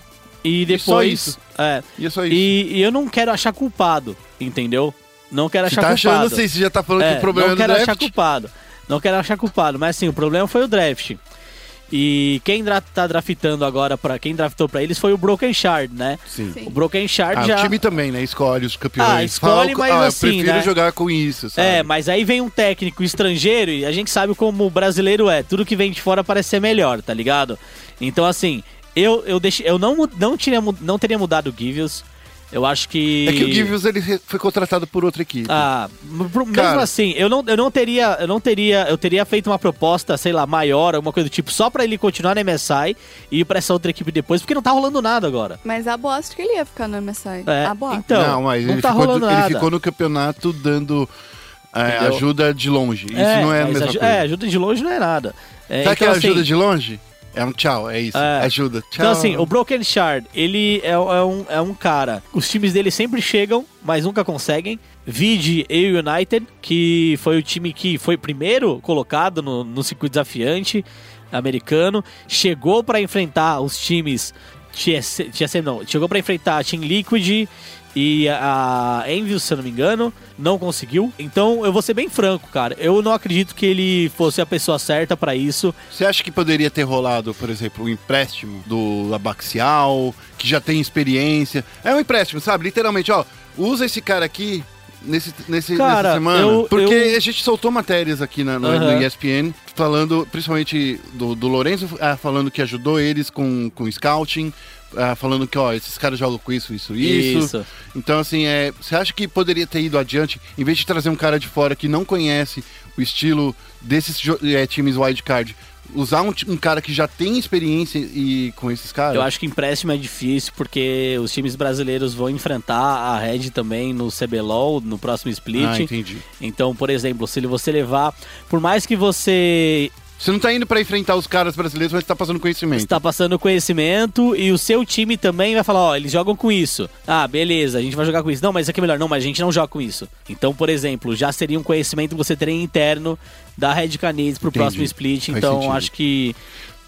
E E depois. isso. é, E é e, e eu não quero achar culpado, entendeu? Não quero Você achar tá culpado. achando assim, você já tá falando É, que o problema não é do quero achar draft. culpado. Não quero achar culpado, mas assim, o problema foi o draft. E quem dra tá draftando agora, para quem draftou pra eles foi o Broken Shard, né? Sim. Sim. O Broken Shard Ah, já. o time também, né? Escolhe os campeões. Ah, escolhe, Fala, mas ah, assim, eu prefiro né? jogar com isso, sabe? É, mas aí vem um técnico estrangeiro e a gente sabe como o brasileiro é. Tudo que vem de fora parece ser melhor, tá ligado? Então, assim, eu, eu, deixei, eu não, não, teria, mu- não teria mudado o Givius. Eu acho que. É que o Givius ele foi contratado por outra equipe. Ah, pro- mesmo Cara. assim, eu não, eu não teria, eu não teria, eu teria feito uma proposta, sei lá, maior, alguma coisa do tipo, só pra ele continuar na MSI e ir pra essa outra equipe depois, porque não tá rolando nada agora. Mas a bosta que ele ia ficar no MSI. É, a bosta. então, não, mas não ele, tá ficou, rolando ele nada. ficou no campeonato dando é, ajuda de longe. Isso não é a mesma aju- coisa. É, ajuda de longe não é nada. É, Sabe que é então, assim, ajuda de longe? É um tchau, é isso. É. Ajuda. Tchau. Então, assim, o Broken Shard, ele é, é um, é um cara. Os times dele sempre chegam, mas nunca conseguem. Vide EU United, que foi o time que foi primeiro colocado no, no circuito desafiante americano. Chegou pra enfrentar os times. TS, TSM não, chegou pra enfrentar a Team Liquid e a Envy, se eu não me engano, não conseguiu. Então eu vou ser bem franco, cara. Eu não acredito que ele fosse a pessoa certa pra isso. Você acha que poderia ter rolado, por exemplo, um empréstimo do Abaxial, que já tem experiência? É um empréstimo, sabe? Literalmente, ó, usa esse cara aqui nesse, nesse, Cara, nessa semana. eu- porque eu- a gente soltou matérias aqui na, no, Aham. no ESPN, falando, principalmente do, do Lourenço, ah, falando que ajudou eles com, com scouting. Ah, falando que, ó, esses caras jogam com isso, isso, isso. Isso. Então, assim, é, você acha que poderia ter ido adiante, em vez de trazer um cara de fora que não conhece o estilo desses é, times wildcard, usar um, um cara que já tem experiência e com esses caras? Eu acho que empréstimo é difícil porque os times brasileiros vão enfrentar a Red também no CBLOL, no próximo split. Ah, entendi. então, por exemplo, se você levar. Por mais que você Você não tá indo pra enfrentar os caras brasileiros, mas tá passando conhecimento. está passando conhecimento e o seu time também vai falar: ó, eles jogam com isso. Ah, beleza, a gente vai jogar com isso. Não, mas isso aqui é melhor. Não, mas a gente não joga com isso. Então, por exemplo, já seria um conhecimento que você teria interno da Red Canids pro Entendi. próximo split. Faz Então, sentido. acho que.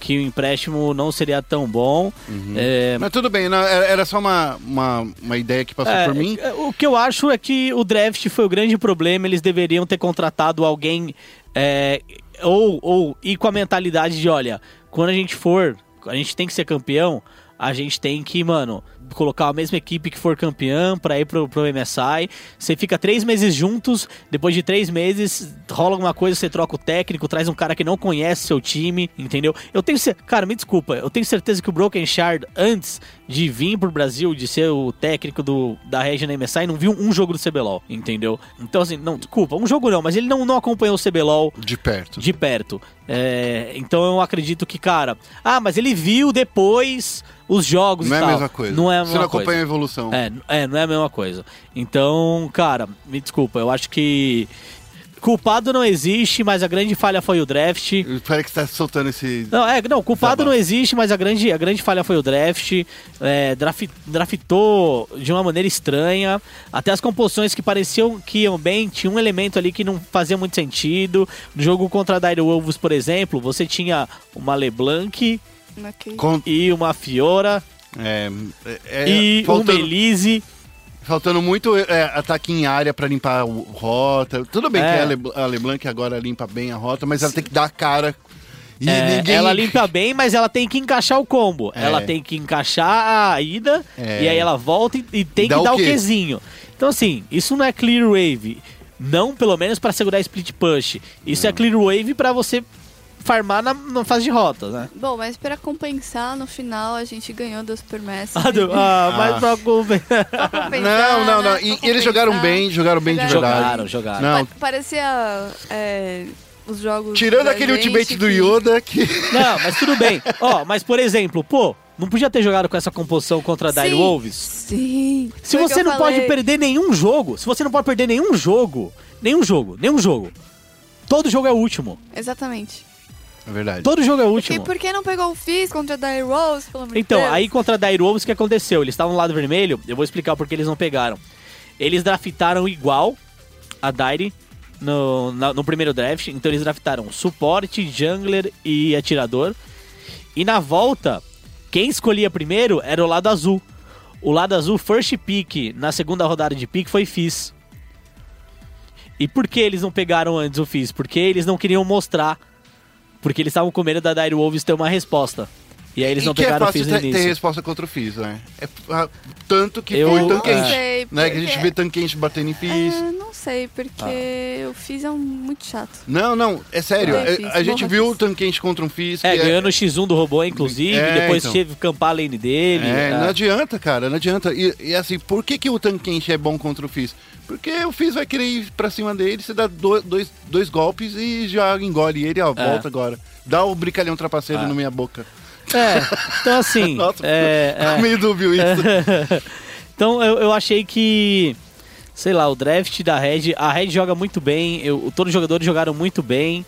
Que o empréstimo não seria tão bom. Uhum. É, Mas tudo bem, não, era era só uma, uma, uma ideia que passou É, por mim. é, O que eu acho é que o draft foi o grande problema. Eles deveriam ter contratado alguém é, ou, ou ir com a mentalidade de, olha, quando a gente for, a gente tem que ser campeão, a gente tem que, mano, colocar a mesma equipe que for campeã pra ir pro, pro MSI. Você fica três meses juntos, depois de três meses rola alguma coisa, você troca o técnico, traz um cara que não conhece seu time, entendeu? Eu tenho cer- Cara, me desculpa, eu tenho certeza que o Broken Shard, antes de vir pro Brasil, de ser o técnico do, da Regia na MSI, não viu um jogo do CBLOL, entendeu? Então, assim, não, desculpa, um jogo não, mas ele não, não acompanhou o CBLOL De perto. de perto. É, então eu acredito que, cara, ah, mas ele viu depois os jogos Não é a tal. mesma coisa. Não é a Você mesma não coisa. acompanha a evolução. É, é, não é a mesma coisa. Então, cara, me desculpa, eu acho que culpado não existe, mas a grande falha foi o draft. Parece que você tá soltando esse. Não, é, não, culpado não existe, mas a grande, a grande falha foi o draft. É, draf- draftou de uma maneira estranha. Até as composições que pareciam que iam bem, tinha um elemento ali que não fazia muito sentido. No jogo contra a Dire Wolves, por exemplo, você tinha uma LeBlanc Ok. Com- e uma Fiora é, é, e um faltando, Melise. faltando muito é, ataque em área pra limpar o rota. Tudo bem É. que a, Le, a LeBlanc agora limpa bem a rota, mas ela tem que dar a cara. E É, ninguém. Ela limpa bem, mas ela tem que encaixar o combo. É. Ela tem que encaixar a ida É. e aí ela volta e, e tem Dá que o dar o quê? Qzinho. Então, assim, isso não é clear wave. Não, pelo menos pra segurar split push. Isso é clear wave pra você farmar na, na fase de rota, né? Bom, mas pra compensar, no final a gente ganhou da Supermassive. Ah, do- ah, mas Ah. preocupe. Pra compensar, Não, não, não. né? E, Pra eles jogaram compensar. bem, jogaram bem de Jogaram. verdade. Jogaram, jogaram. Não, Pa- Parecia é, os jogos. tirando aquele gente ultimate do que- Yoda que. Não, mas tudo bem. Ó, mas por exemplo, pô, não podia ter jogado com essa composição contra a Dire Sim, Wolves? Sim. Se você não pode falei. perder nenhum jogo, se você não pode perder nenhum jogo, nenhum jogo, nenhum jogo. Todo jogo é o último. Exatamente. É verdade. Todo jogo é o E último. por que não pegou o Fizz contra a Dire Rose, pelo amor Então, Deus? aí contra a Dire Wolves, o que aconteceu? Eles estavam no lado vermelho, eu vou explicar porque eles não pegaram. Eles draftaram igual a Dire no, na- no primeiro draft, então eles draftaram suporte, jungler e atirador. E na volta, quem escolhia primeiro era o lado azul. O lado azul, first pick, na segunda rodada de pick, foi Fizz. E por que eles não pegaram antes o Fizz? Porque eles não queriam mostrar. Porque eles estavam com medo da Dire Wolves ter uma resposta. E aí eles e não que é pegaram o fácil Fizz no ter, ter início. resposta contra o Fizz, né? É, ah, tanto que Eu- foi não tanquente. sei, né? Que a gente vê tanquente batendo em Fizz. É, não sei, porque Ah. o Fizz é um muito chato. Não, não, é sério. É- Fizz, a gente viu Fizz. o tanquente contra um Fizz. É, que ganhou no X1 do robô, inclusive. É, depois então. teve que campar a lane dele. É, é. não adianta, cara, não adianta. E, e assim, por que, que o tanquente é bom contra o Fizz? Porque o Fizz vai querer ir pra cima dele, você dá do- dois, dois golpes e já engole ele, ó, volta agora. Dá o brincalhão trapaceiro É. na minha boca. É, então assim. Nossa, é, ficou é. meio dúbio isso. então eu, eu achei que. Sei lá, o draft da Red. A Red joga muito bem, eu, todos os jogadores jogaram muito bem.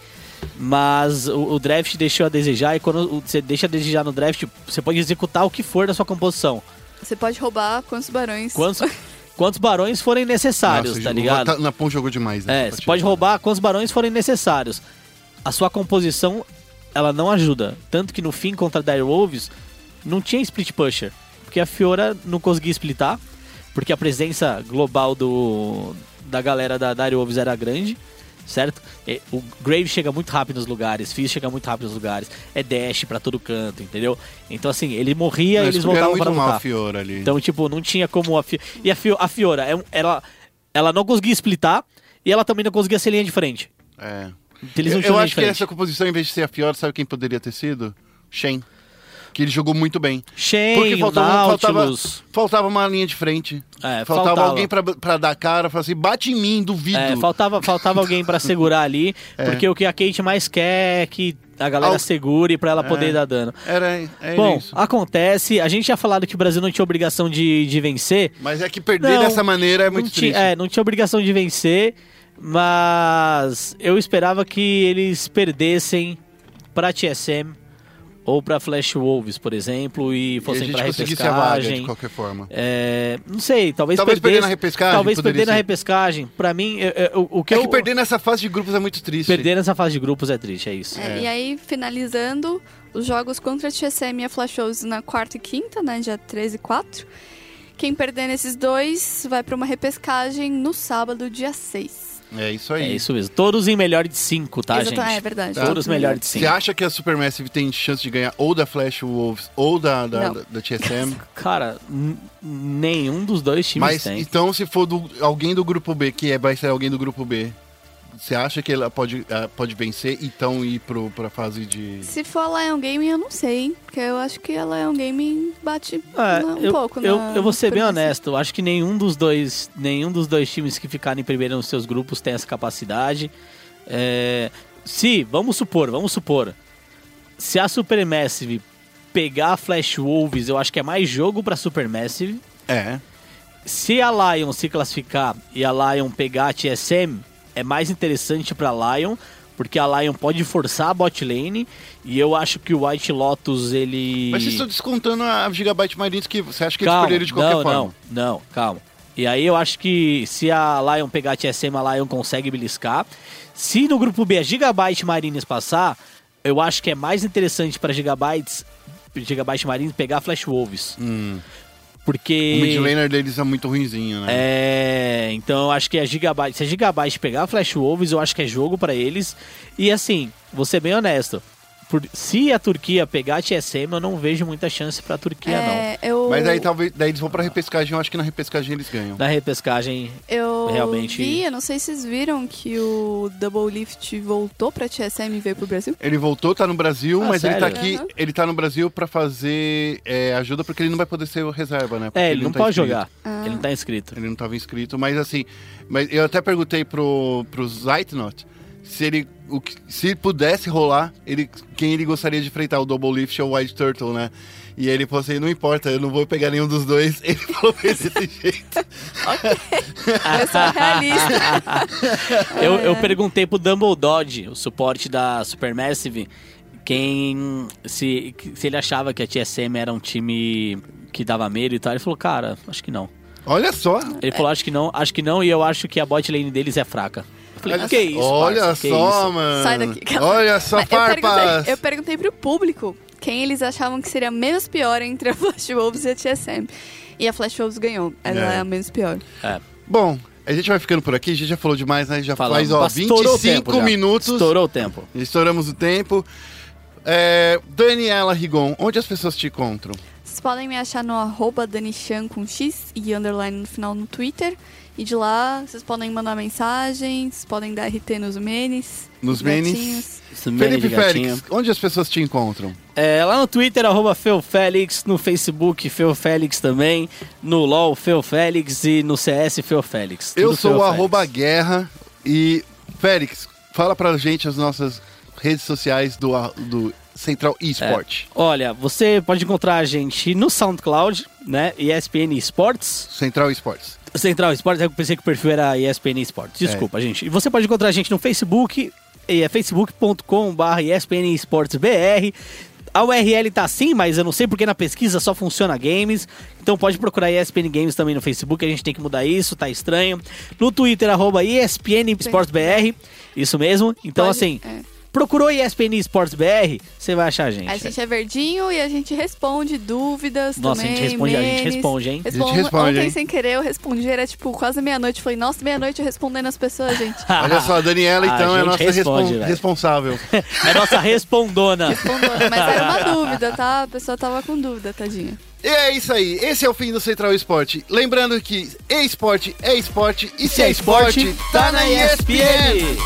Mas o, o draft deixou a desejar, e quando você deixa a desejar no draft, você pode executar o que for da sua composição. Você pode roubar quantos barões. Quantos, quantos barões forem necessários, Nossa, tá ligado? tá- Napão jogou demais, né? É, essa você pode roubar quantos barões forem necessários. A sua composição, ela não ajuda. Tanto que no fim, contra Dire Wolves, não tinha split pusher. Porque a Fiora não conseguia splitar. Porque a presença global do da galera da Dire Wolves era grande. Certo? E O Grave chega muito rápido nos lugares, Fizz chega muito rápido nos lugares, é dash pra todo canto, entendeu? Então assim, ele morria e eles voltavam mal lutar. a Fiora ali. Então, tipo, não tinha como a Fiora. E a, Fio- a Fiora, é ela, ela não conseguia splitar e ela também não conseguia ser linha de frente. É. Eles não Eu, eu acho que essa composição, em vez de ser a Fiora, sabe quem poderia ter sido? Shen. Que ele jogou muito bem. Porque o faltava, faltava, faltava uma linha de frente. É, faltava, faltava. alguém pra, pra dar cara, falar assim, bate em mim, duvido. É, faltava, faltava alguém pra segurar ali, É. porque o que a Kate mais quer é que a galera Al- segure pra ela poder É. dar dano. Era, é Bom, isso. acontece, a gente tinha falado que o Brasil não tinha obrigação de, de vencer. Mas é que perder Não, dessa maneira é muito tinha, triste. é, não tinha obrigação de vencer, mas eu esperava que eles perdessem pra TSM ou pra Flash Wolves, por exemplo, e fossem gente pra conseguisse a vaga de repescagem. qualquer forma. É, não sei, talvez, Talvez perdesse, perder na repescagem Talvez perder na repescagem. Pra mim, eu- eu- o que é eu que perder nessa fase de grupos é muito triste. perder nessa fase de grupos é triste, é isso. É, É. E aí, finalizando, os jogos contra a TSM e a Flash Rose na quarta e quinta, né? Dia 13 e 4. Quem perder nesses dois vai pra uma repescagem no sábado, dia 6. É isso É aí. isso mesmo. Todos em melhor de 5, tá, Exato, gente? é verdade. Tá. Todos melhor de 5. Você acha que a Supermassive tem chance de ganhar ou da Flash Wolves ou da, da, da, da TSM? Cara, nenhum dos dois times Mas tem. então, se for do, alguém do grupo B, que é, vai ser alguém do grupo B, você acha que ela pode, ah, pode vencer e então ir pro, pra fase de. Se for a Lion Gaming, eu não sei, hein? Porque eu acho que a Lion Gaming bate É, um eu, pouco eu, na eu vou ser bem honesto, eu acho que nenhum dos dois, nenhum dos dois times que ficarem primeiro nos seus grupos tem essa capacidade. É, se, vamos supor, vamos supor, se a Supermassive pegar a Flash Wolves, eu acho que é mais jogo pra Supermassive. É. Se a Lion se classificar e a Lion pegar a TSM, é mais interessante pra Lion, porque a Lion pode forçar a bot lane e eu acho que o White Lotus ele Mas vocês estão descontando a Gigabyte Marines que você acha que eles calma, perderiam de qualquer não, forma? Não, não, calma. E aí eu acho que se a Lion pegar a TSM, a Lion consegue beliscar. Se no grupo B a Gigabyte Marines passar, eu acho que é mais interessante para Gigabytes, Gigabyte Marines pegar Flash Wolves. Hum. Porque. O mid laner deles é muito ruinzinho, né? É, então eu acho que a Gigabyte, se a Gigabyte pegar a Flash Wolves, eu acho que é jogo pra eles. E assim, vou ser bem honesto, por- se a Turquia pegar a TSM, eu não vejo muita chance pra Turquia, É, eu, Mas aí talvez daí eles vão pra repescagem, eu acho que na repescagem eles ganham. não. Na repescagem, eu realmente- vi, eu não sei se vocês viram que o Double Lift voltou pra TSM e veio pro Brasil. Ele voltou, tá no Brasil, Ah, mas ele tá sério? aqui, Aham. ele tá no Brasil pra fazer é, ajuda porque ele não vai poder ser o reserva, né? Porque é, ele não, tá pode inscrito. jogar. Ah. Ele não tá inscrito. Ele não tava inscrito, mas assim, mas eu até perguntei pro, pro Zeitnot se ele, o, que- se pudesse rolar, ele, quem ele gostaria de enfrentar, o Double Lift ou o White Turtle, né? E ele falou assim, não importa, eu não vou pegar nenhum dos dois. Ele falou desse jeito. Eu sou realista. Eu, eu perguntei pro Dumbledore, o suporte da Supermassive, quem. Se, se ele achava que a TSM era um time que dava medo e tal. Ele falou, cara, acho que não. Olha só. Ele falou, acho que não, acho que não, e eu acho que a bot lane deles é fraca. Eu Olha que isso, Olha parça, que só, isso?" mano. Sai daqui. Olha só, Mas eu farpas. perguntei, eu perguntei pro público quem eles achavam que seria menos pior entre a Flash Wolves e a TSM. E a Flash Wolves ganhou. Ela É. é, a menos pior. É, Bom, a gente vai ficando por aqui, a gente já falou demais, né? Já falamos. faz, ó, Estourou o 25 tempo já. minutos. Estourou o tempo. Estouramos o tempo. É, Daniela Rigon, onde as pessoas te encontram? Vocês podem me achar no arroba danichan com X e underline no final no Twitter. E de lá, vocês podem mandar mensagens, podem dar RT nos menes. Nos menes. meme Felipe. Félix, onde as pessoas te encontram? É, lá no Twitter, arroba Feofélix, no Facebook, Feofélix também, no LOL, Feofélix e no CS, Feofélix. Eu Tudo sou o arroba guerra e Félix, fala pra gente as nossas redes sociais do, do Central eSport. Olha, você pode encontrar a gente no SoundCloud, né? ESPN Esports. Central Esports. Central Esports, eu pensei que o perfil era ESPN Esports. Desculpa, gente. E você pode encontrar a gente no Facebook, é facebook.com.br ESPN Esports BR. A URL tá assim, mas eu não sei porque na pesquisa só funciona games. Então pode procurar ESPN Games também no Facebook, a gente tem que mudar isso, tá estranho. No Twitter, arroba ESPN Esports BR. Isso mesmo. Então, Pode- assim, é. Procurou ESPN Esports BR, você vai achar a gente. A gente é verdinho e a gente responde dúvidas Nossa, a também. gente responde- a gente memes. responde, hein? Respondo- A gente responde, Ontem, hein? sem querer, eu respondi. Era tipo quase meia-noite. Falei, nossa, meia-noite respondendo as pessoas, gente. Olha só, a Daniela A então é a nossa responde, respon- responsável. É nossa respondona. Respondendo. Mas era uma dúvida, tá? A pessoa tava com dúvida, tadinha. E é isso aí, esse é o fim do Central Esporte. Lembrando que e-esporte é esporte e se é esporte, tá na ESPN.